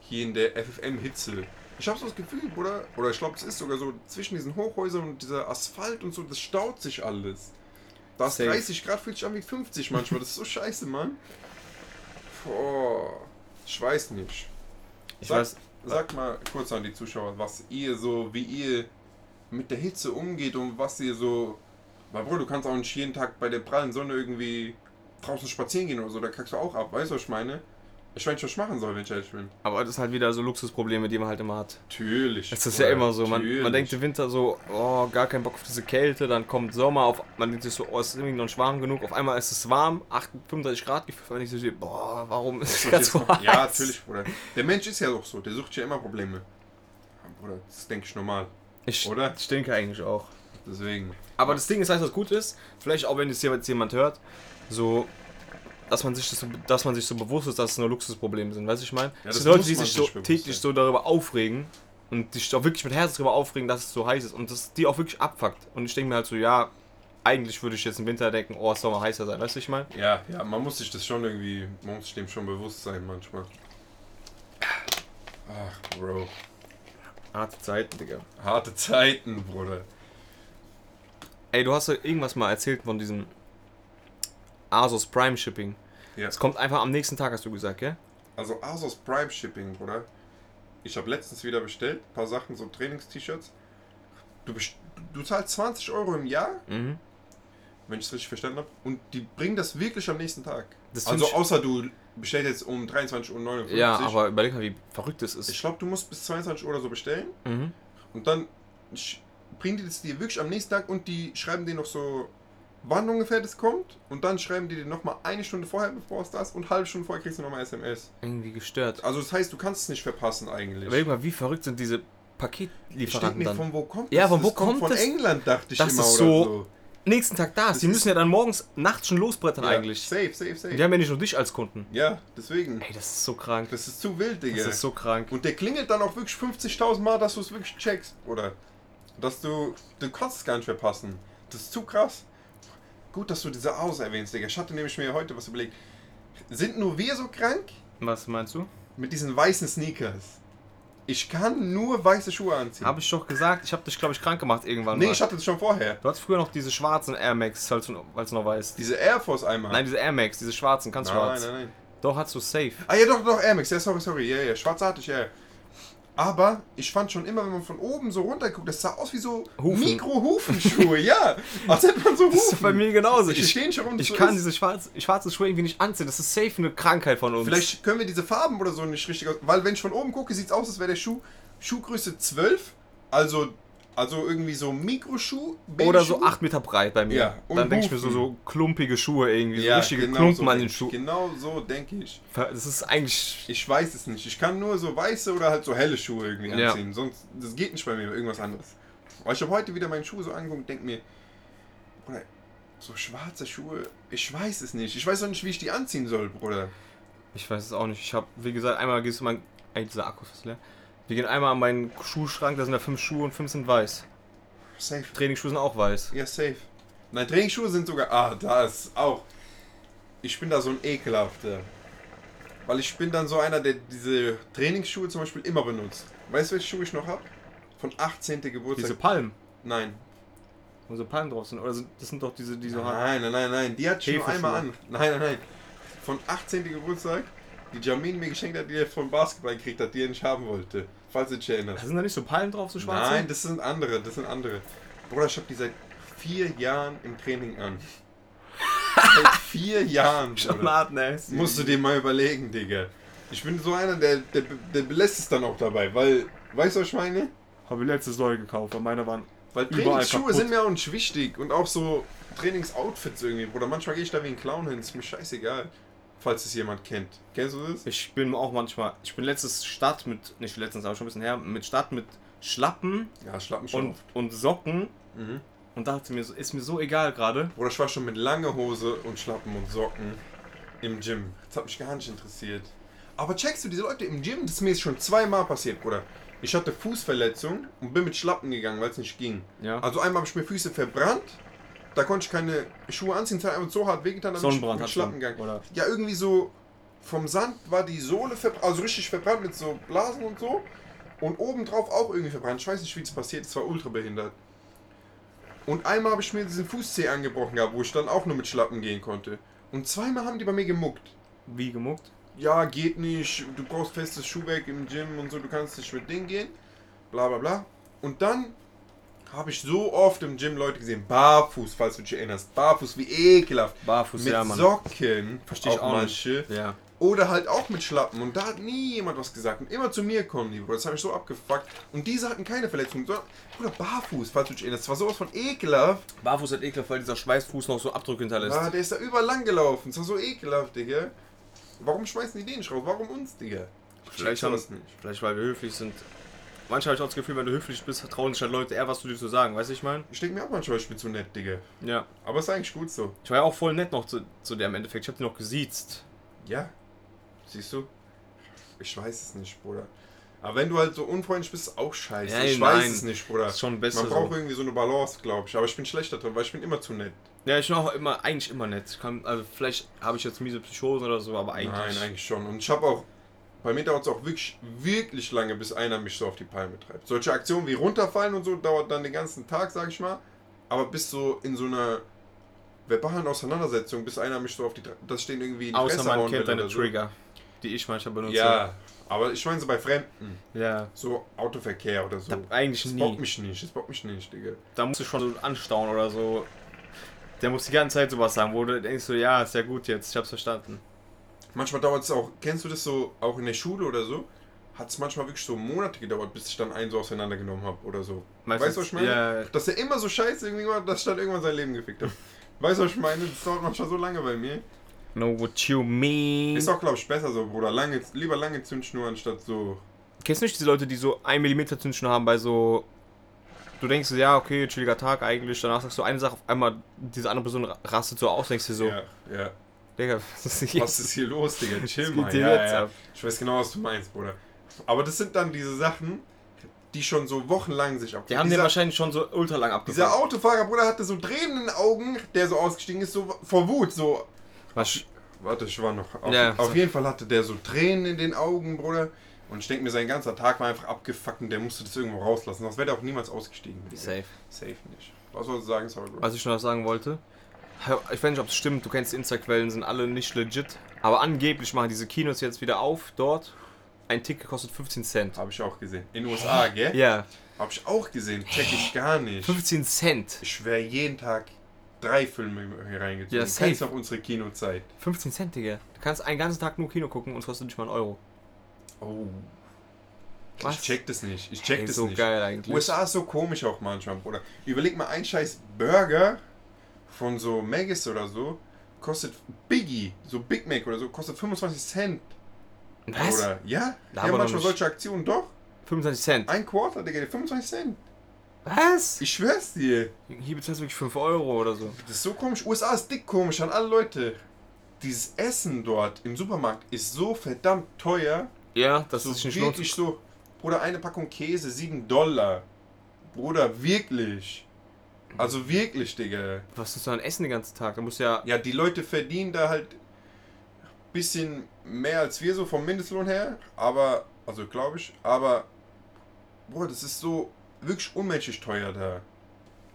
Hier in der FFM-Hitze. Ich habe so das Gefühl, Bruder, oder ich glaube, es ist sogar so, zwischen diesen Hochhäusern und dieser Asphalt und so, das staut sich alles. Da ist Safe. 30 Grad, fühlt sich an wie 50 manchmal. Das ist so scheiße, Mann. Boah, ich weiß nicht. Ich Sag, weiß. Sag mal kurz an die Zuschauer, was ihr so, wie ihr mit der Hitze umgeht und was ihr so. Weil, Bro, du kannst auch nicht jeden Tag bei der prallen Sonne irgendwie draußen spazieren gehen oder so, da kackst du auch ab, weißt du, was ich meine? Ich weiß nicht, was ich machen soll, wenn ich ehrlich bin. Aber das ist halt wieder so Luxusprobleme, die man halt immer hat. Natürlich. Das ist ja immer so. Man, man denkt im Winter so, oh, gar keinen Bock auf diese Kälte. Dann kommt Sommer, auf, man denkt sich so, oh, es ist irgendwie noch nicht warm genug. Auf einmal ist es warm, 38, 35 Grad gefühlt. Man denkt sich so, boah, warum ist es ganz so heiß? Ja, natürlich, Bruder. Der Mensch ist ja doch so, der sucht ja immer Probleme. Ja, Bruder, das denke ich normal. Ich, Oder? ich denke eigentlich auch. Deswegen. Aber das Ding ist, weißt du, was gut ist? Vielleicht auch, wenn es jetzt jemand hört, so, dass man sich das, so- dass man sich so bewusst ist, dass es nur Luxusprobleme sind. Weißt du, ich meine? Ja, das sind Leute, die sich sich so täglich sein. so darüber aufregen und sich auch wirklich mit Herz darüber aufregen, dass es so heiß ist und das die auch wirklich abfuckt. Und ich denke mir halt so, ja, eigentlich würde ich jetzt im Winter denken, oh, es soll mal heißer sein. Weißt du, ich meine? Ja, ja, man muss sich das schon irgendwie, man muss sich dem schon bewusst sein manchmal. Ach, Bro. Harte Zeiten, Digga. Harte Zeiten, Bruder. Ey, du hast ja irgendwas mal erzählt von diesem Asus Prime Shipping. Ja. Es kommt einfach am nächsten Tag, hast du gesagt, gell? Also Asos Prime Shipping, Bruder. Ich habe letztens wieder bestellt, ein paar Sachen, so Trainings-T-Shirts. Du, du zahlst 20 Euro im Jahr, Mhm. wenn ich es richtig verstanden habe, und die bringen das wirklich am nächsten Tag. Das also außer du bestellt jetzt um 23.59 Uhr. Ja, aber überleg mal, wie verrückt das ist. Ich glaube, du musst bis 22 Uhr oder so bestellen. Mhm. Und dann bringen die das dir wirklich am nächsten Tag und die schreiben dir noch so, wann ungefähr das kommt. Und dann schreiben die dir nochmal eine Stunde vorher, bevor es das. Und eine halbe Stunde vorher kriegst du nochmal SMS. Irgendwie gestört. Also das heißt, du kannst es nicht verpassen eigentlich. Überleg mal, wie verrückt sind diese Ich Paketlieferanten mir, dann. von wo kommt Ja, das? von wo das kommt kommt von das? England, dachte ich Das immer. ist oder so- so. Nächsten Tag da Das. Die müssen ja dann morgens, nachts schon losbrettern Ja, eigentlich. Safe, safe, safe. Die haben ja nicht nur dich als Kunden. Ja, deswegen. Ey, das ist so krank. Das ist zu wild, Digga. Das ist so krank. Und der klingelt dann auch wirklich 50.000 Mal, dass du es wirklich checkst, oder? Dass du, du kannst es gar nicht verpassen. Das ist zu krass. Gut, dass du diese Aus erwähnst, Digga. Ich hatte nämlich mir heute was überlegt. Sind nur wir so krank Was meinst du? mit diesen weißen Sneakers? Ich kann nur weiße Schuhe anziehen. Habe ich doch gesagt, ich habe dich, glaube ich, krank gemacht irgendwann nee, mal. ich hatte das schon vorher. Du hattest früher noch diese schwarzen Air Max, falls du, falls du noch weißt. Diese Air Force einmal. Nein, diese Air Max, diese schwarzen, ganz nein, schwarz. nein, nein. Doch, hast du safe. Ah ja, doch, doch, Air Max. Ja, sorry, sorry. Ja, ja, schwarz hatte ich, ja. Aber ich fand schon immer, wenn man von oben so runter guckt, das sah aus wie so Hufen. Mikro-Hufenschuhe, ja. *laughs* Als hätte man so Hufen. Das ist bei mir genauso. Ich Ich, warum das ich kann ist. diese schwarz, schwarze Schuhe irgendwie nicht anziehen. Das ist safe eine Krankheit von uns. Vielleicht können wir diese Farben oder so nicht richtig aus. Weil wenn ich von oben gucke, sieht es aus, als wäre der Schuh Schuhgröße 12. Also, also irgendwie so Mikroschuh. Oder so Babyschuh. 8 Meter breit bei mir. Ja, und Dann denke ich mir so, so klumpige Schuhe irgendwie, so Ja, richtige genau Klumpen so an den. Schuhen. Genau so denke ich. Das ist eigentlich. Ich weiß es nicht. Ich kann nur so weiße oder halt so helle Schuhe irgendwie Ja. anziehen. Sonst, das geht nicht bei mir, irgendwas anderes. Aber ich habe heute wieder meine Schuhe so angeguckt und denke mir, Bruder, so schwarze Schuhe, ich weiß es nicht. Ich weiß auch nicht, wie ich die anziehen soll, Bruder. Ich weiß es auch nicht. Ich habe, wie gesagt, einmal gehst du mein. Ey, dieser Akku ist fast leer. Wir gehen einmal an meinen Schuhschrank, da sind da fünf Schuhe und fünf sind weiß. Safe. Trainingsschuhe sind auch weiß. Ja, safe. Nein, Trainingsschuhe sind sogar. Ah, da ist auch. Ich bin da so ein ekelhafter. Weil ich bin dann so einer, der diese Trainingsschuhe zum Beispiel immer benutzt. Weißt du, welche Schuhe ich noch habe? Von 18. Geburtstag. Diese Palmen, nein. wo so Palmen drauf sind. Oder sind, das sind doch diese, die so haben. Nein, nein, nein, nein. Die hat Hefeschuhe. einmal an. Nein, nein, nein. Von 18. Geburtstag, die Jamin mir geschenkt hat, die er von Basketball gekriegt hat, die er nicht haben wollte. Falls du dich erinnerst. Sind da nicht so Palmen drauf, so schwarze? Nein, das sind andere, das sind andere. Bruder, ich habe die seit vier Jahren im Training an. seit *laughs* vier Jahren, Schon Bruder. hart, ne? Musst du dir mal überlegen, Digga. Ich bin so einer, der, der, der belässt es dann auch dabei, weil, weißt du, was ich meine? Habe ich letztes neue gekauft, weil meine waren. Weil Trainingsschuhe sind mir auch nicht wichtig und auch so Trainingsoutfits irgendwie, Bruder. Manchmal gehe ich da wie ein Clown hin, ist mir scheißegal. Falls es jemand kennt. Kennst du das? Ich bin auch manchmal. Ich bin letztes Start mit. Nicht letztens, aber schon ein bisschen her. Mit Start mit Schlappen Ja, schlappen schon und, oft. und Socken. Mhm. Und dachte mir, so, ist mir so egal gerade. Bruder, ich war schon mit lange Hose und Schlappen und Socken im Gym. Das hat mich gar nicht interessiert. Aber checkst du, diese Leute im Gym, das ist mir jetzt schon zweimal passiert, Bruder. Ich hatte Fußverletzung und bin mit Schlappen gegangen, weil es nicht ging. Ja. Also einmal habe ich mir Füße verbrannt, da konnte ich keine Schuhe anziehen, es hat einfach so hart wehgetan, ich Sonnenbrand mit hat Schlappen gegangen. oder? Ja, irgendwie so vom Sand war die Sohle verbrannt, also richtig verbrannt mit so Blasen und so. Und obendrauf auch irgendwie verbrannt. Ich weiß nicht, wie das passiert, es war ultra behindert. Und einmal habe ich mir diesen Fußzeh angebrochen gehabt, wo ich dann auch nur mit Schlappen gehen konnte. Und zweimal haben die bei mir gemuckt. Wie gemuckt? Ja, geht nicht, du brauchst festes Schuhwerk im Gym und so, du kannst nicht mit Ding gehen. Bla bla bla. Und dann habe ich so oft im Gym Leute gesehen, barfuß, falls du dich erinnerst. Barfuß, wie ekelhaft. Barfuß, mit ja, Mann. Socken. Versteh ich auch manche. Ja. Oder halt auch mit Schlappen. Und da hat nie jemand was gesagt. Und immer zu mir kommen die, Bruder. Das habe ich so abgefuckt. Und diese hatten keine Verletzung, sondern, Bruder, barfuß, falls du dich erinnerst. Das war sowas von ekelhaft. Barfuß hat ekelhaft, weil dieser Schweißfuß noch so Abdrücke hinterlässt. Ah, der ist da überall lang gelaufen. Das war so ekelhaft, Digga. Warum schmeißen die den nicht raus? Warum uns, Digga? Vielleicht, haben, nicht. vielleicht weil wir höflich sind. Manchmal habe ich auch das Gefühl, wenn du höflich bist, trauen sich halt Leute eher was zu dir zu sagen, weißt du, ich meine? Ich denke mir auch manchmal, ich bin zu nett, Digga. Ja. Aber ist eigentlich gut so. Ich war ja auch voll nett noch zu, zu der im Endeffekt. Ich habe die noch gesiezt. Ja. Siehst du? Ich weiß es nicht, Bruder. Aber wenn du halt so unfreundlich bist, ist auch scheiße. Ja, ich nein. weiß es nicht, Bruder. Ist schon Beste Man braucht so. irgendwie so eine Balance, glaube ich. Aber ich bin schlechter drin, weil ich bin immer zu nett. Ja, ich bin auch immer, eigentlich immer nett. Kann, also vielleicht habe ich jetzt miese Psychosen oder so, aber eigentlich. Nein, eigentlich schon. Und ich habe auch, bei mir dauert es auch wirklich, wirklich lange, bis einer mich so auf die Palme treibt. Solche Aktionen wie runterfallen und so dauert dann den ganzen Tag, sag ich mal. Aber bis so in so einer verbalen Auseinandersetzung, bis einer mich so auf die, das stehen irgendwie in die Außer Fresse man kennt deine so. Trigger, die ich manchmal benutze. Ja, aber ich meine so bei Fremden. Ja. So Autoverkehr oder so. Da, eigentlich Das nie. bockt mich nicht, das bockt mich nicht, Digga. Da musst du schon so anstauen oder so. Der muss die ganze Zeit sowas sagen, wo du denkst so, ja, ist ja gut jetzt, ich hab's verstanden. Manchmal dauert es auch, kennst du das so, auch in der Schule oder so? Hat es manchmal wirklich so Monate gedauert, bis ich dann einen so auseinandergenommen habe oder so. Meinst weißt du, du, was ich meine? Ja, Dass er immer so scheiße irgendwie war, dass ich dann irgendwann sein Leben gefickt habe. *laughs* Weißt du, was ich meine? Das dauert manchmal so lange bei mir. know what you mean. Ist auch, glaube ich, besser so, Bruder. Lange, lieber lange Zündschnur anstatt so. Kennst du nicht diese Leute, die so 1 mm Zündschnur haben bei so. Du denkst ja, okay, chilliger Tag eigentlich. Danach sagst du eine Sache, auf einmal diese andere Person rastet so aus, denkst dir so, Ja, ja. Digga, *laughs* was ist Was ist hier los, Digga? Chill mal. hier Ja, ja. Ich weiß genau, was du meinst, Bruder. Aber das sind dann diese Sachen, die schon so wochenlang sich ab. Die haben den dieser, wahrscheinlich schon so ultra lang dieser abgefangen. Autofahrer, Bruder, hatte so Tränen in den Augen, der so ausgestiegen ist, so vor Wut, so. Was, Warte, ich war noch. Auf, Ja. auf jeden Fall hatte der so Tränen in den Augen, Bruder. Und ich denke mir, sein ganzer Tag war einfach abgefuckt und der musste das irgendwo rauslassen. Sonst wäre der auch niemals ausgestiegen. Digga. safe. Safe nicht. Was sollst du sagen, sorry, Bro? Was ich noch sagen wollte, ich weiß nicht, ob es stimmt, du kennst Insta-Quellen, sind alle nicht legit, aber angeblich machen diese Kinos jetzt wieder auf dort. Ein Ticket kostet 15 Cent. Habe ich auch gesehen. In den USA, gell? Ja, Habe ich auch gesehen. Check ich gar nicht. 15 Cent. Ich wäre jeden Tag drei Filme hier reingezogen. Ja, safe. Kennst noch unsere Kinozeit. 15 Cent, Digga. Du kannst einen ganzen Tag nur Kino gucken und es kostet nicht mal einen Euro. Oh. Was? Ich check das nicht. Ich check Ey, das so nicht. geil eigentlich. USA ist so komisch auch manchmal, Bruder. Überleg mal, ein scheiß Burger von so Maggis oder so kostet Biggie, so Big Mac oder so, kostet 25 Cent. Was? Oder? Ja? Da haben noch manchmal solche Aktionen, doch. 25 Cent. Ein Quarter, Digga, 25 Cent. Was? Ich schwör's dir. Hier bezahlst du wirklich 5 Euro oder so. Das ist so komisch. USA ist dick komisch an alle Leute. Dieses Essen dort im Supermarkt ist so verdammt teuer. Ja, das so ist nicht wirklich so. Bruder, eine Packung Käse, 7 Dollar. Bruder, wirklich. Also wirklich, Digga. Was ist du an Essen den ganzen Tag? Da musst ja. Ja, die Leute verdienen da halt bisschen mehr als wir so vom Mindestlohn her. Aber, also glaube ich, aber, Bruder, das ist so wirklich unmenschlich teuer da.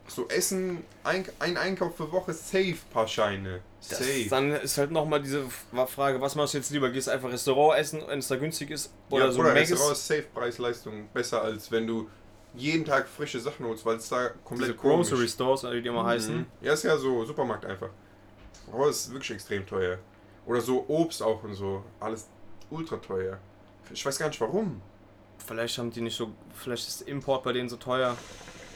So Essen, ein, ein Einkauf für Woche, safe, paar Scheine. Das, Safe. dann ist halt nochmal diese Frage, was machst du jetzt lieber? Gehst du einfach Restaurant essen, wenn es da günstig ist? Oder ja, so? Restaurant ist safe Preis-Leistung besser als wenn du jeden Tag frische Sachen holst, weil es da komplett Diese Grocery komisch. Stores, wie die immer heißen. Mhm. Ja, ist ja so Supermarkt einfach. Rohr ist wirklich extrem teuer. Oder so Obst auch und so. Alles ultra teuer. Ich weiß gar nicht warum. Vielleicht haben die nicht so. Vielleicht ist Import bei denen so teuer.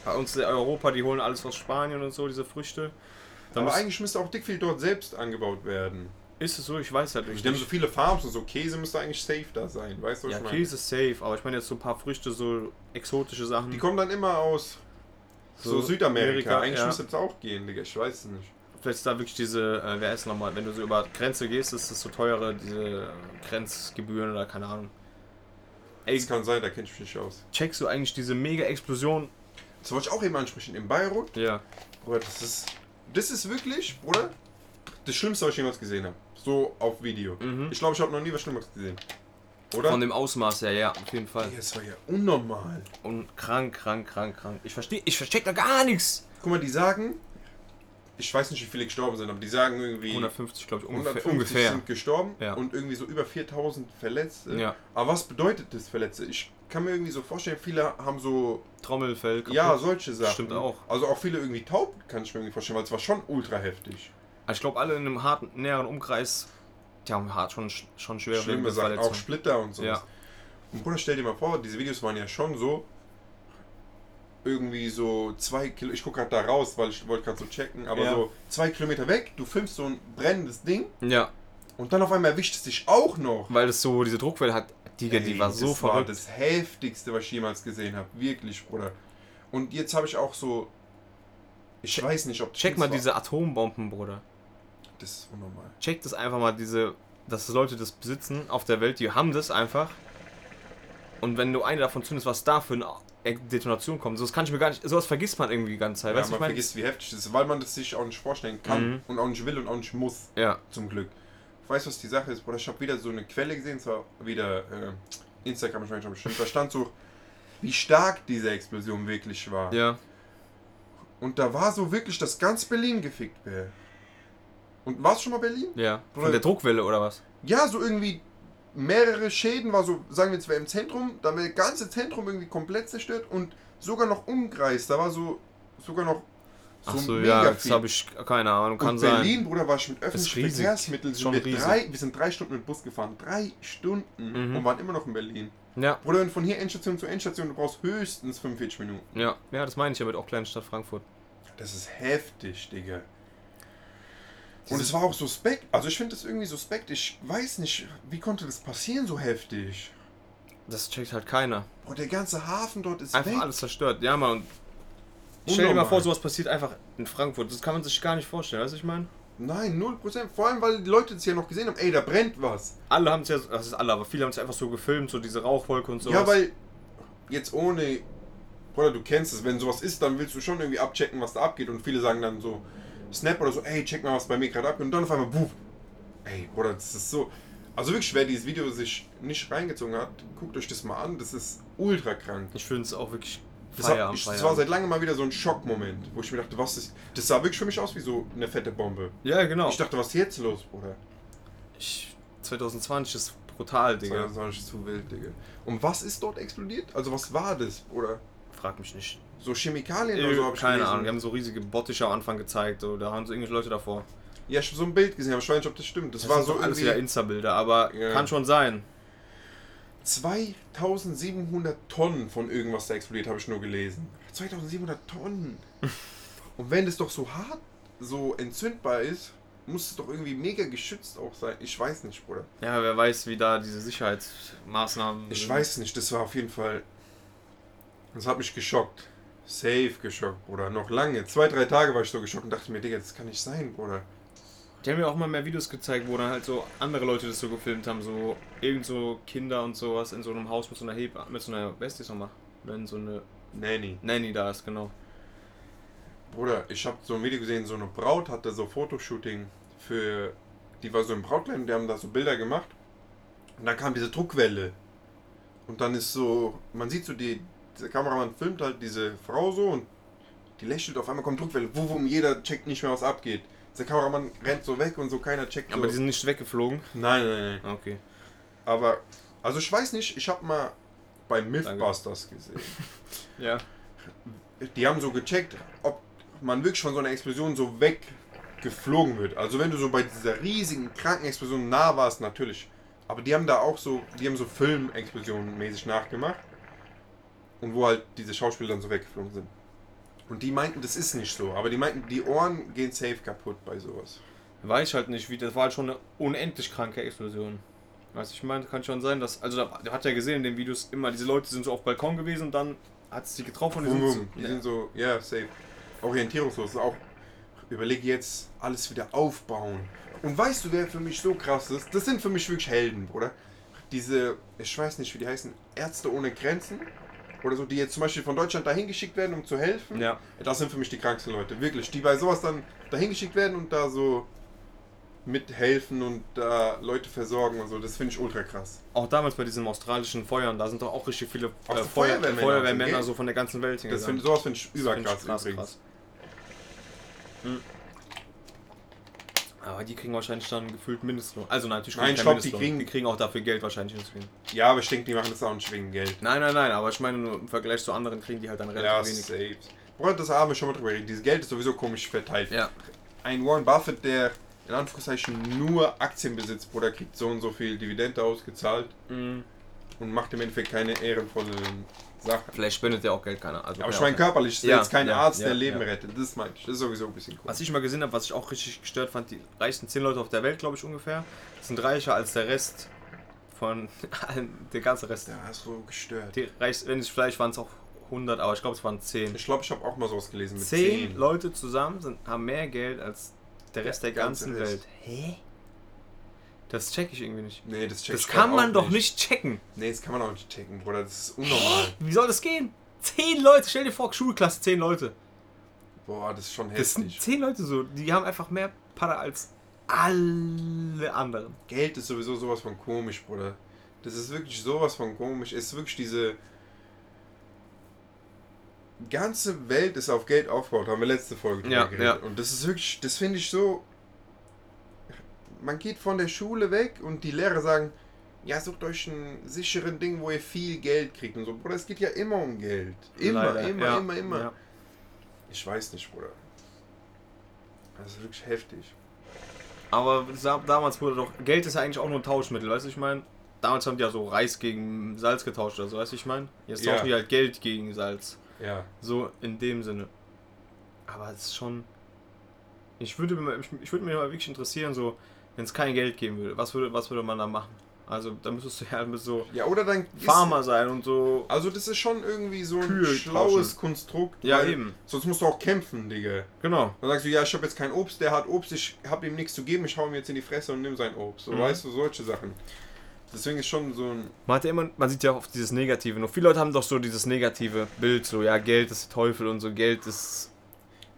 Bei uns in Europa, die holen alles aus Spanien und so, diese Früchte. Dann Aber eigentlich müsste auch dick viel dort selbst angebaut werden. Ist es so, ich weiß halt Ich nicht. nehme so viele Farms und so. Käse müsste eigentlich safe da sein. Weißt du, was ja, ich meine? Käse ist safe, aber ich meine jetzt so ein paar Früchte, so exotische Sachen. Die kommen dann immer aus so, So Südamerika. Amerika, eigentlich ja. müsste es auch gehen, Digga. Ich weiß es nicht. Vielleicht ist da wirklich diese, äh, wer ist nochmal, wenn du so über Grenze gehst, ist das so teure, diese Grenzgebühren oder keine Ahnung. Ey, Das kann sein, da kenne ich mich nicht aus. checkst du eigentlich diese Mega-Explosion? Das wollte ich auch eben ansprechen. In Beirut Ja. Bruder, das ist. Das ist wirklich, Bruder, das Schlimmste, was ich jemals gesehen habe. So auf Video. Mhm. Ich glaube, ich habe noch nie was Schlimmeres gesehen. Oder? Von dem Ausmaß her, ja, auf jeden Fall. Das war ja unnormal. Und krank, krank, krank, krank. Ich verstehe, ich versteck da gar nichts. Guck mal, die sagen, ich weiß nicht, wie viele gestorben sind, aber die sagen irgendwie 150, glaube ich, ungefähr. 150 ungefähr. sind gestorben Ja. und irgendwie so über 4000 Verletzte. Ja. Aber was bedeutet das Verletzte? Ich kann mir irgendwie so vorstellen, viele haben so, Trommelfell. kaputt. ja, solche Sachen. Stimmt auch. Also auch viele irgendwie taub, kann ich mir irgendwie vorstellen, weil es war schon ultra heftig. Also ich glaube, alle in einem harten, näheren Umkreis, die haben hart schon, schon schwere Schlimme Sachen, auch. Splitter und so. Ja. Und Bruder, stell dir mal vor, diese Videos waren ja schon so irgendwie so zwei Kilo. Ich gucke gerade da raus, weil ich wollte gerade so checken, aber Ja. so zwei Kilometer weg, du filmst so ein brennendes Ding Ja, und dann auf einmal erwischt es dich auch noch. weil es so diese Druckwelle hat. Digga, die war so das war verrückt. das heftigste, was ich jemals gesehen habe. Wirklich, Bruder. Und jetzt habe ich auch so. Ich weiß nicht, ob Check mal war. diese Atombomben, Bruder. Das ist unnormal. Check das einfach mal, diese, dass Leute das besitzen auf der Welt, die haben das einfach. Und wenn du eine davon zündest, was da für eine Detonation kommt, so das kann ich mir gar nicht, sowas vergisst man irgendwie die ganze Zeit. Ja, weißt du, man ich meine? vergisst, wie heftig das ist, weil man das sich auch nicht vorstellen kann Mhm. und auch nicht will und auch nicht muss. Ja, Zum Glück. Weißt du, was die Sache ist, Bruder? Ich habe wieder so eine Quelle gesehen, zwar wieder äh, Instagram wahrscheinlich schon bestimmt. Da stand so, wie stark diese Explosion wirklich war. ja. Und da war so wirklich, dass ganz Berlin gefickt wäre. Und war es schon mal Berlin? Ja. Von der Druckwelle oder was? Ja, so irgendwie mehrere Schäden, war so, sagen wir jetzt, wäre im Zentrum, da wäre das ganze Zentrum irgendwie komplett zerstört und sogar noch Umkreis, da war so, sogar noch Ach so, ja, das habe ich keine Ahnung, kann und sein. Berlin, Bruder, war ich mit öffentlichen. Verkehrsmitteln. Sind Schon wir, riesig. drei, wir sind drei Stunden mit Bus gefahren. Drei Stunden Mhm. und waren immer noch in Berlin. Ja, Bruder, wenn von hier Endstation zu Endstation, du brauchst höchstens 45 Minuten. ja, ja, das meine ich ja mit auch kleinen Stadt Frankfurt. Das ist heftig, Digga. Und es war auch suspekt. Also ich finde das irgendwie suspekt. Ich weiß nicht, wie konnte das passieren so heftig? Das checkt halt keiner. Und der ganze Hafen dort ist Einfach weg. alles zerstört. Ja, Mann. und Stell dir mal vor, sowas passiert einfach in Frankfurt. Das kann man sich gar nicht vorstellen, weißt du, ich meine? Nein, 0%. Vor allem, weil die Leute das ja noch gesehen haben. Ey, da brennt was. Alle haben es ja, das ist alle, aber viele haben es einfach so gefilmt, so diese Rauchwolke und so. Ja, weil jetzt ohne... Bruder, du kennst es. Wenn sowas ist, dann willst du schon irgendwie abchecken, was da abgeht. Und viele sagen dann so, Snap oder so, ey, check mal, was bei mir gerade abgeht. Und dann auf einmal, wuff. Ey, Bruder, das ist so... Also wirklich, wer dieses Video sich nicht reingezogen hat, guckt euch das mal an. Das ist ultra krank. Ich finde es auch wirklich Das, Feierabend, ich, das war seit langem mal wieder so ein Schockmoment, wo ich mir dachte, was ist. Das sah wirklich für mich aus wie so eine fette Bombe. Ja, genau. Ich dachte, was ist jetzt los, Bruder? Ich, 2020 ist brutal, Digga. Das war nicht zu wild, Digga. Und was ist dort explodiert? Also, was war das, Bruder? Frag mich nicht. So Chemikalien oder so hab ich Keine gelesen. Ahnung, die haben so riesige Bottiche am Anfang gezeigt, so, da haben so irgendwelche Leute davor. Ja, ich habe so ein Bild gesehen, aber ich weiß nicht, ob das stimmt. Das, war sind so alles wieder Insta-Bilder, aber Ja. kann schon sein. 2700 Tonnen von irgendwas da explodiert, habe ich nur gelesen. 2700 Tonnen. *laughs* Und wenn das doch so hart, so entzündbar ist, muss es doch irgendwie mega geschützt auch sein. Ich weiß nicht, Bruder. Ja, wer weiß, wie da diese Sicherheitsmaßnahmen Ich sind. weiß nicht, das war auf jeden Fall. Das hat mich geschockt. Safe geschockt, Bruder. Noch lange. Zwei, drei Tage war ich so geschockt und dachte mir, Digga, das kann nicht sein, Bruder. Die haben mir auch mal mehr Videos gezeigt, wo dann halt so andere Leute das so gefilmt haben, so irgend so Kinder und sowas in so einem Haus mit so einer Heb mit so einer Weste nochmal. Wenn so eine Nanny. Nanny da ist, genau. Bruder, ich habe so ein Video gesehen, so eine Braut hatte so Fotoshooting für. Die war so im Brautkleid die haben da so Bilder gemacht. Und dann kam diese Druckwelle. Und dann ist so. Man sieht so, die, dieser Kameramann filmt halt diese Frau so und die lächelt, auf einmal kommt Druckwelle. Wum, jeder checkt nicht mehr, was abgeht. Der Kameramann rennt so weg und so keiner checkt so. Aber die sind nicht weggeflogen. Nein, nein, nein. Okay. Aber, also ich weiß nicht, ich habe mal bei Mythbusters gesehen. *laughs* Ja. Die haben so gecheckt, ob man wirklich von so einer Explosion so weggeflogen wird. Also wenn du so bei dieser riesigen Krankenexplosion nah warst, natürlich. Aber die haben da auch so, die haben so Filmexplosionen mäßig nachgemacht. Und wo halt diese Schauspieler dann so weggeflogen sind. Und die meinten, das ist nicht so. Aber die meinten, die Ohren gehen safe kaputt bei sowas. Weiß ich halt nicht, wie das war halt schon eine unendlich kranke Explosion. Weißt du, ich meine, kann schon sein, dass. Also, da, hat ja gesehen in den Videos immer, diese Leute sind so auf Balkon gewesen und dann hat es die getroffen und die Boom, sind, boom. so, Die sind so, ja, safe. Orientierungslos. Auch überlege jetzt alles wieder aufbauen. Und weißt du, wer für mich so krass ist? Das sind für mich wirklich Helden, Bruder. Diese, ich weiß nicht, wie die heißen, Ärzte ohne Grenzen. Oder so, die jetzt zum Beispiel von Deutschland dahin geschickt werden, um zu helfen. Ja. Das sind für mich die kranksten Leute, wirklich. Die bei sowas dann dahin geschickt werden und da so mithelfen und da Leute versorgen und so. Das finde ich ultra krass. Auch damals bei diesen australischen Feuern, da sind doch auch richtig viele äh, so Feuer, Feuerwehrmänner Feuerwehrmänner, so von der ganzen Welt Das hingegangen. find, sowas finde ich Das find ich überkrass krass, krass. Hm. Aber die kriegen wahrscheinlich dann gefühlt Mindestlohn. Also nein, natürlich Nein, glaub, die kriegen- die kriegen auch dafür Geld wahrscheinlich deswegen. Ja, aber ich denke, die machen das auch nicht wegen Geld. Nein, nein, nein, aber ich meine nur im Vergleich zu anderen kriegen die halt dann Ja, relativ wenig. safe. Bruder, das haben wir schon mal drüber geredet. Dieses Geld ist sowieso komisch verteilt. Ja. Ein Warren Buffett, der in Anführungszeichen nur Aktien besitzt, Bruder, kriegt so und so viel Dividende ausgezahlt Mhm. und macht im Endeffekt keine ehrenvollen Sachen. Vielleicht spendet ja auch Geld keiner. Also Aber ich meine körperlich, ist Ja, jetzt kein ja, Arzt, ja, der Leben ja. rettet. Das meinte ich. Das ist sowieso ein bisschen cool. Was ich mal gesehen habe, was ich auch richtig gestört fand, die reichsten 10 Leute auf der Welt, glaube ich ungefähr, sind reicher als der Rest von *laughs* allen, der ganze Rest. Ja, ist so gestört. Die reichsten, wenn es vielleicht waren es auch 100, aber ich glaube es waren 10. Ich glaube, ich habe auch mal sowas gelesen mit 10 10. Leute zusammen sind, haben mehr Geld als der Rest der, Der ganze ganzen Rest. Welt. Hä? Das check ich irgendwie nicht. Nee, das check Das ich kann grad man doch nicht checken. Nee, das kann man auch nicht checken, Bruder. Das ist unnormal. Wie soll das gehen? 10 Leute, stell dir vor, Schulklasse 10 Leute. Boah, das ist schon Das sind. 10 Leute so, die haben einfach mehr Pada als alle anderen. Geld ist sowieso sowas von komisch, Bruder. Das ist wirklich sowas von komisch. Es ist wirklich diese ganze Welt ist auf Geld aufgebaut. Haben wir letzte Folge drüber Ja, geredet. ja. Und das ist wirklich, das finde ich so. Man geht von der Schule weg und die Lehrer sagen, ja, sucht euch einen sicheren Ding, wo ihr viel Geld kriegt und so. Bruder, es geht ja immer um Geld. Immer, Leider. immer, Ja, immer, immer. ja. Ich weiß nicht, Bruder. Das ist wirklich heftig. Aber damals wurde doch. Geld ist ja eigentlich auch nur ein Tauschmittel, weißt du, ich meine? Damals haben die ja so Reis gegen Salz getauscht oder so, weißt du, ich meine? Jetzt Ja. tauschen die halt Geld gegen Salz. Ja. So in dem Sinne. Aber es ist schon. Ich würde, ich, ich würde mir mal wirklich interessieren, so, wenn es kein Geld geben würde, was würde, was würde man da machen? Also, da müsstest du ja so Ja, oder dann. Farmer sein und so. Also, das ist schon irgendwie so ein Kühe schlaues tauschen. Konstrukt. Ja, eben. Sonst musst du auch kämpfen, Digga. Genau. Dann sagst du, ja, ich habe jetzt kein Obst, der hat Obst, ich habe ihm nichts zu geben, ich hau ihm jetzt in die Fresse und nimm sein Obst. So, Mhm. weißt du, solche Sachen. Deswegen ist schon so ein. Man hat ja immer, man sieht ja oft dieses Negative. Nur viele Leute haben doch so dieses negative Bild, so ja, Geld ist Teufel und so, Geld ist.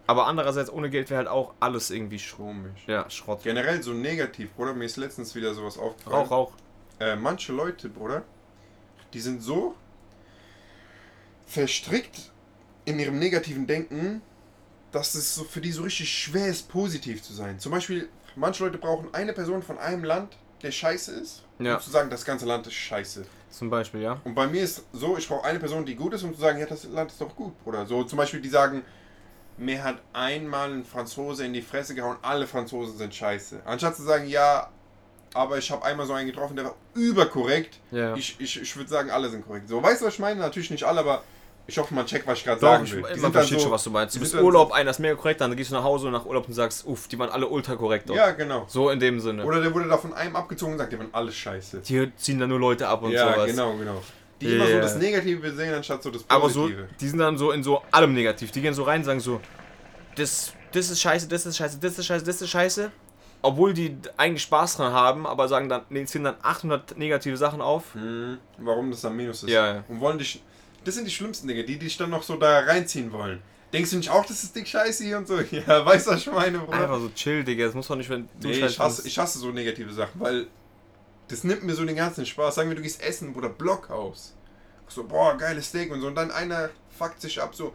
Aber andererseits, ohne Geld wäre halt auch alles irgendwie. Komisch. Ja, Schrott. Generell so negativ, Bruder. Mir ist letztens wieder sowas aufgefallen. Rauch, Rauch. Äh, manche Leute, Bruder, die sind so verstrickt in ihrem negativen Denken, dass es so für die so richtig schwer ist, positiv zu sein. Zum Beispiel, manche Leute brauchen eine Person von einem Land, der scheiße ist, Ja. um zu sagen, das ganze Land ist scheiße. Zum Beispiel, ja. Und bei mir ist so, ich brauche eine Person, die gut ist, um zu sagen, ja, das Land ist doch gut, Bruder. So zum Beispiel, die sagen, mir hat einmal ein Franzose in die Fresse gehauen, alle Franzosen sind scheiße. Anstatt zu sagen, ja, aber ich habe einmal so einen getroffen, der war überkorrekt. Ja. Ich, ich, ich würde sagen, alle sind korrekt. So, weißt du, was ich meine? Natürlich nicht alle, aber ich hoffe, man checkt, was ich gerade sagen ich, will. man versteht schon, was du meinst. Du bist Urlaub, einer ist mega korrekt, dann gehst du nach Hause und nach Urlaub und sagst, uff, die waren alle ultra korrekt. So, ja, genau. So in dem Sinne. Oder der wurde da von einem abgezogen und sagt, die waren alle scheiße. Die ziehen dann nur Leute ab und ja, sowas. genau, genau. Die immer so das Negative sehen, anstatt so das Aber so, Positive. die sind dann so in so allem negativ. Die gehen so rein und sagen so, das, das ist scheiße, das ist scheiße, das ist scheiße, das ist scheiße. Obwohl die eigentlich Spaß dran haben, aber sagen dann, nee, ziehen dann 800 negative Sachen auf. Hm, warum das dann Minus ist. Ja, ja. Und wollen dich. Das sind die schlimmsten Dinge, die dich dann noch so da reinziehen wollen. Denkst du nicht auch, das ist dick scheiße hier und so? *laughs* Ja, weißt du, was ich meine, Bruder? Einfach so chill, Digga. Das muss man nicht, wenn du Nee, ich hasse, ich hasse so negative Sachen, weil das nimmt mir so den ganzen Spaß. Sagen wir, du gehst essen, Bruder, Blockhaus. So, boah, geiles Steak und so. Und dann einer fuckt sich ab, so,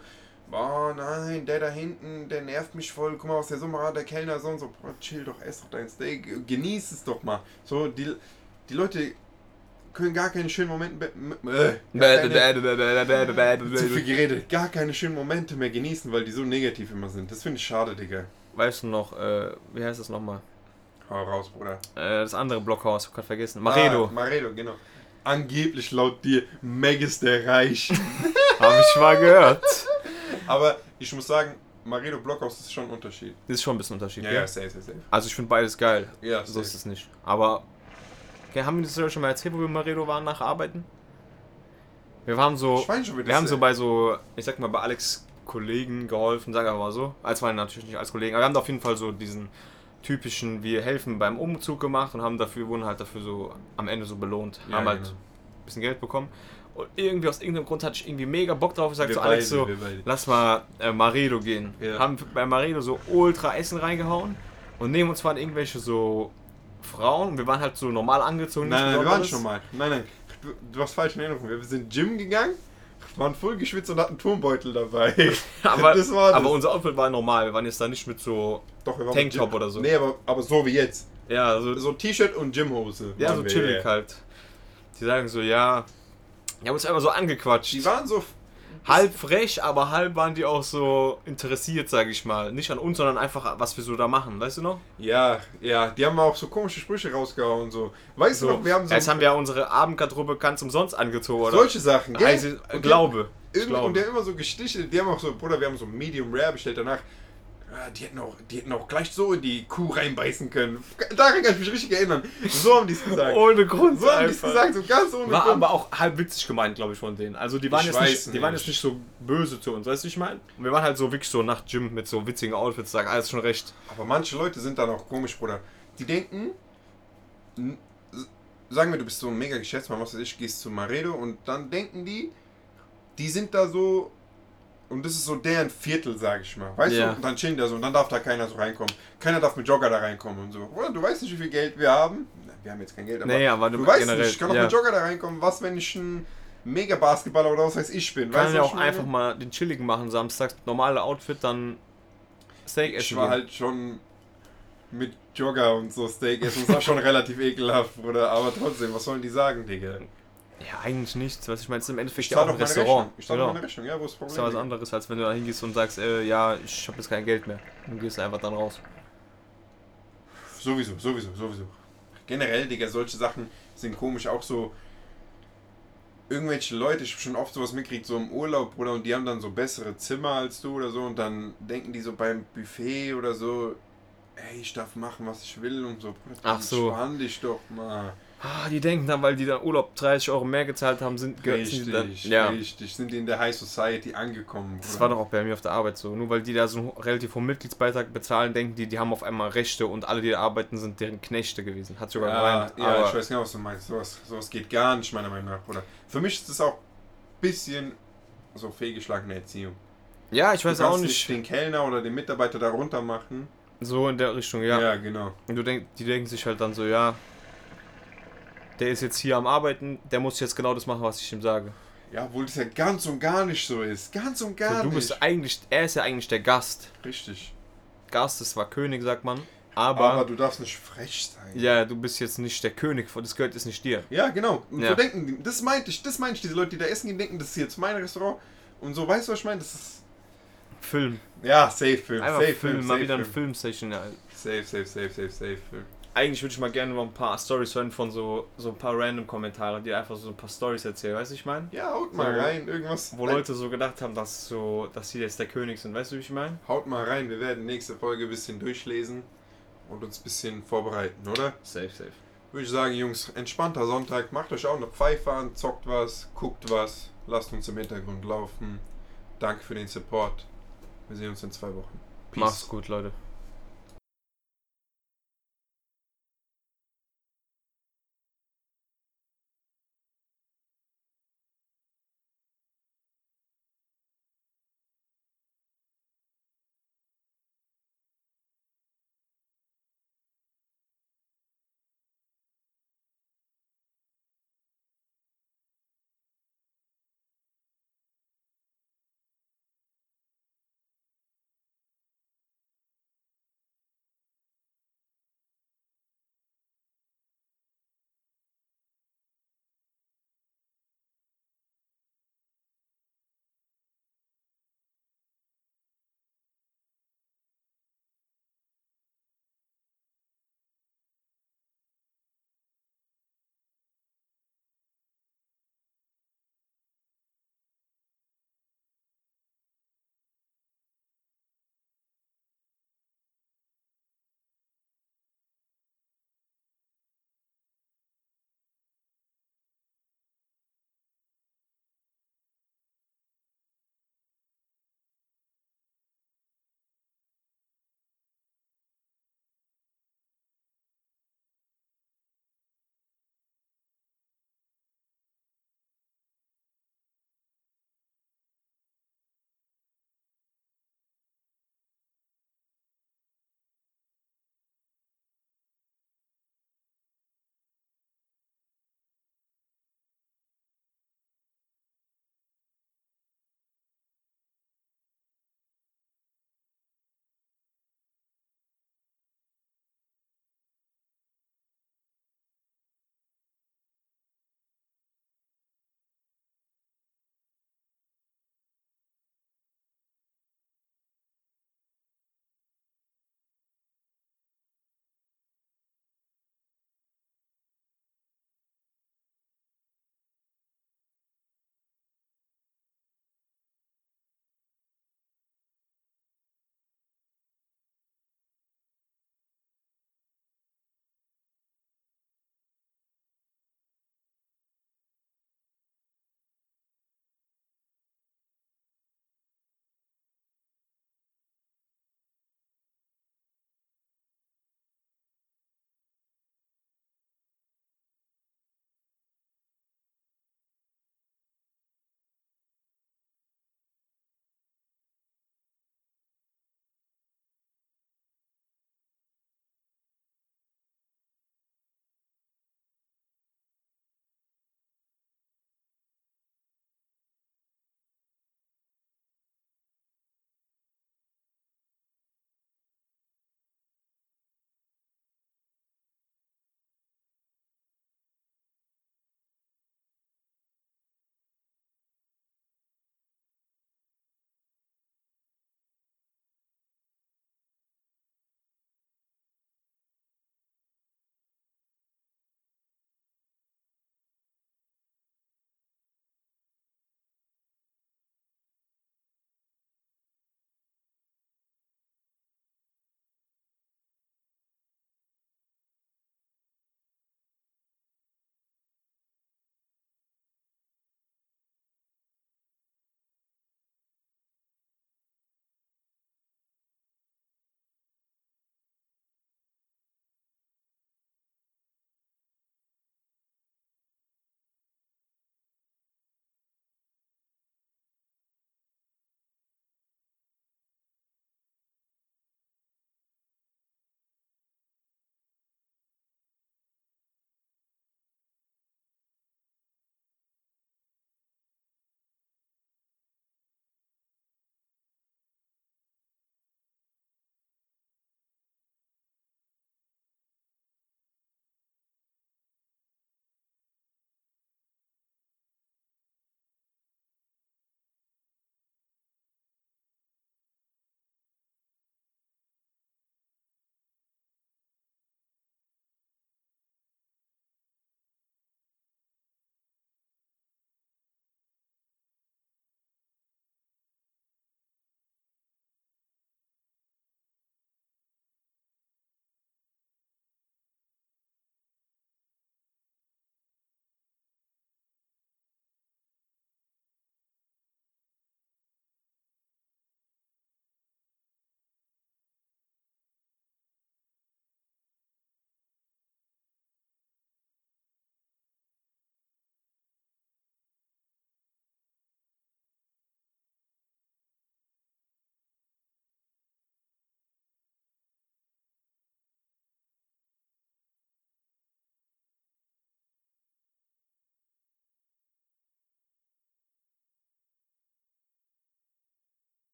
boah, nein, der da hinten, der nervt mich voll. Guck mal, was der so macht, der Kellner so und so. Boah, chill doch, ess doch dein Steak, genieß es doch mal. So, die, die Leute können gar keine schönen Momente be- m- äh, gar keine, zu viel geredet, gar keine schönen Momente mehr genießen, weil die so negativ immer sind. Das finde ich schade, Digga. Weißt du noch, äh, wie heißt das nochmal? Hau raus, Bruder. Äh, das andere Blockhaus, hab grad vergessen. Maredo. Ah, Maredo, genau. Angeblich laut dir Meg ist der Reich. *laughs* Hab ich mal gehört. Aber ich muss sagen, Maredo Blockhaus ist schon ein Unterschied. Das ist schon ein bisschen Unterschied, Ja, ja. safe, safe, safe. Also ich finde beides geil. Ja, So safe. ist es nicht. Aber okay, haben wir das schon mal erzählt, wo wir Maredo waren nach Arbeiten? Wir waren so, Ich weiß schon, wie wir das haben so bei so, ich sag mal bei Alex Kollegen geholfen, sagen wir mal so. Als waren natürlich nicht als Kollegen, aber wir haben da auf jeden Fall so diesen typischen, wir helfen beim Umzug gemacht und haben dafür, wurden halt dafür so am Ende so belohnt. Ja, haben halt genau. ein bisschen Geld bekommen. Und irgendwie aus irgendeinem Grund hatte ich irgendwie mega Bock drauf. Ich sag Wir zu Alex so, wir beide. lass mal äh, Maredo gehen. Ja. Haben bei Maredo so ultra Essen reingehauen und neben uns waren irgendwelche so Frauen. Wir waren halt so normal angezogen. Nein, nein, wir waren schon mal. Nein, nein, du, du hast falsch in Erinnerung. Wir sind Gym gegangen, waren voll geschwitzt und hatten Turmbeutel dabei. *laughs* Aber, aber unser Outfit war normal. Wir waren jetzt da nicht mit so, Doch, wir waren Tanktop oder so. Nee, aber, aber so wie jetzt. ja, so, So T-Shirt und Gymhose. ja, so chillig halt. Die sagen so, ja, die haben uns einfach so angequatscht. Die waren so. Halb frech, aber halb waren die auch so interessiert, sag ich mal. Nicht an uns, sondern einfach, was wir so da machen, weißt du noch? Ja, ja, die haben auch so komische Sprüche rausgehauen und so. Weißt du noch, wir haben so. Jetzt haben wir ja unsere Abendgarderobe ganz umsonst angezogen, oder? solche Sachen, gell? Also, Und glaube. Ich Irgend, und glaube. der immer so gestichelt, die haben auch so, Bruder, wir haben so Medium Rare bestellt danach. Ah, Die hätten, auch, die hätten auch gleich so in die Kuh reinbeißen können. Daran kann ich mich richtig erinnern. So haben die es gesagt. Ohne Grund. So haben die es gesagt, so ganz ohne War Grund. aber auch halb witzig gemeint, glaube ich, von denen. Also die waren, Ich jetzt nicht, die waren nicht. jetzt nicht so böse zu uns, weißt du, wie ich meine? Und wir waren halt so wirklich so nach Gym mit so witzigen Outfits, sagen, alles schon recht. Aber manche Leute sind dann auch komisch, Bruder. Die denken, sagen wir, du bist so ein mega Geschäftsmann, was weiß ich, gehst zu Maredo und dann denken die, die sind da so, und das ist so deren Viertel, sag ich mal. Weißt Ja. du? Und dann chillen da so und dann darf da keiner so reinkommen. Keiner darf mit Jogger da reinkommen und so. Du weißt nicht, wie viel Geld wir haben. Na, Wir haben jetzt kein Geld, aber Nee, aber du du- weißt generell, nicht, ich kann doch ja. mit Jogger da reinkommen. Was, wenn ich ein mega Basketballer oder was weiß ich bin? Kann weißt ja auch meine? einfach mal den chilligen machen, samstags normale Outfit, dann Steak essen Ich war gehen. halt schon mit Jogger und so Steak essen. Das war schon *laughs* relativ ekelhaft, Bruder. Aber trotzdem, was sollen die sagen, Digga? Ja, eigentlich nichts. Was ich meine, es ist im Endeffekt Ich ja auch ein Restaurant. Rechnung. Ich zahle Genau. doch meine Rechnung, ja, wo ist das ist Problem? ja was anderes, als wenn du da hingehst und sagst, äh, ja, ich habe jetzt kein Geld mehr. Dann gehst einfach dann raus. Sowieso, sowieso, sowieso. Generell, Digga, solche Sachen sind komisch. Auch so irgendwelche Leute, ich habe schon oft sowas mitgekriegt, so im Urlaub, Bruder, und die haben dann so bessere Zimmer als du oder so und dann denken die so beim Buffet oder so, ey, ich darf machen, was ich will und so. Bruder, Ach so. Entspann dich doch mal. Ah, die denken dann, weil die dann Urlaub 30 Euro mehr gezahlt haben, sind die dann, Richtig, Ja, richtig. Sind die in der High Society angekommen. das Bruder. war doch auch bei mir auf der Arbeit so. Nur weil die da so einen relativ hohen Mitgliedsbeitrag bezahlen, denken die, die haben auf einmal Rechte und alle, die da arbeiten, sind deren Knechte gewesen. Hat sogar Ja, gemeint. ja ich weiß genau, was du meinst. Sowas, sowas geht gar nicht, meiner Meinung nach, Bruder. Für mich ist das auch ein bisschen so fehlgeschlagene Erziehung. ja, ich weiß auch nicht. den Kellner oder den Mitarbeiter da runter machen. So in der Richtung, ja. ja genau. Und du denk, die denken sich halt dann so, ja, der ist jetzt hier am Arbeiten, der muss jetzt genau das machen, was ich ihm sage. Ja, obwohl das ja ganz und gar nicht so ist. Ganz und gar So, du nicht. bist eigentlich, er ist ja eigentlich der Gast. Richtig. Gast ist zwar König, sagt man, Aber, aber, du darfst nicht frech sein. ja, du bist jetzt nicht der König, das gehört jetzt nicht dir. Ja, genau. Und Ja. so denken die. Das meinte ich, das meine ich. Diese Leute, die da essen gehen, denken, das ist jetzt mein Restaurant. Und so, weißt du, was ich meine? Das ist. Film. Ja, safe Film. Einfach safe Film, Film. mal Safe wieder eine Film. Filmsession. Ja. Safe, safe, safe, safe, safe Film. Eigentlich würde ich mal gerne noch ein paar Stories hören von so, so ein paar random Kommentare, die einfach so ein paar Stories erzählen, weißt du, ich meine? Ja, haut mal So, rein. Irgendwas. Wo Leute so gedacht haben, dass so, dass sie jetzt der König sind, weißt du, wie ich meine? Haut mal rein. Wir werden nächste Folge ein bisschen durchlesen und uns ein bisschen vorbereiten, oder? Safe, safe. Würde ich sagen, Jungs, entspannter Sonntag. Macht euch auch eine Pfeife an, zockt was, guckt was, lasst uns im Hintergrund laufen. Danke für den Support. Wir sehen uns in zwei Wochen. Mach's gut, Leute.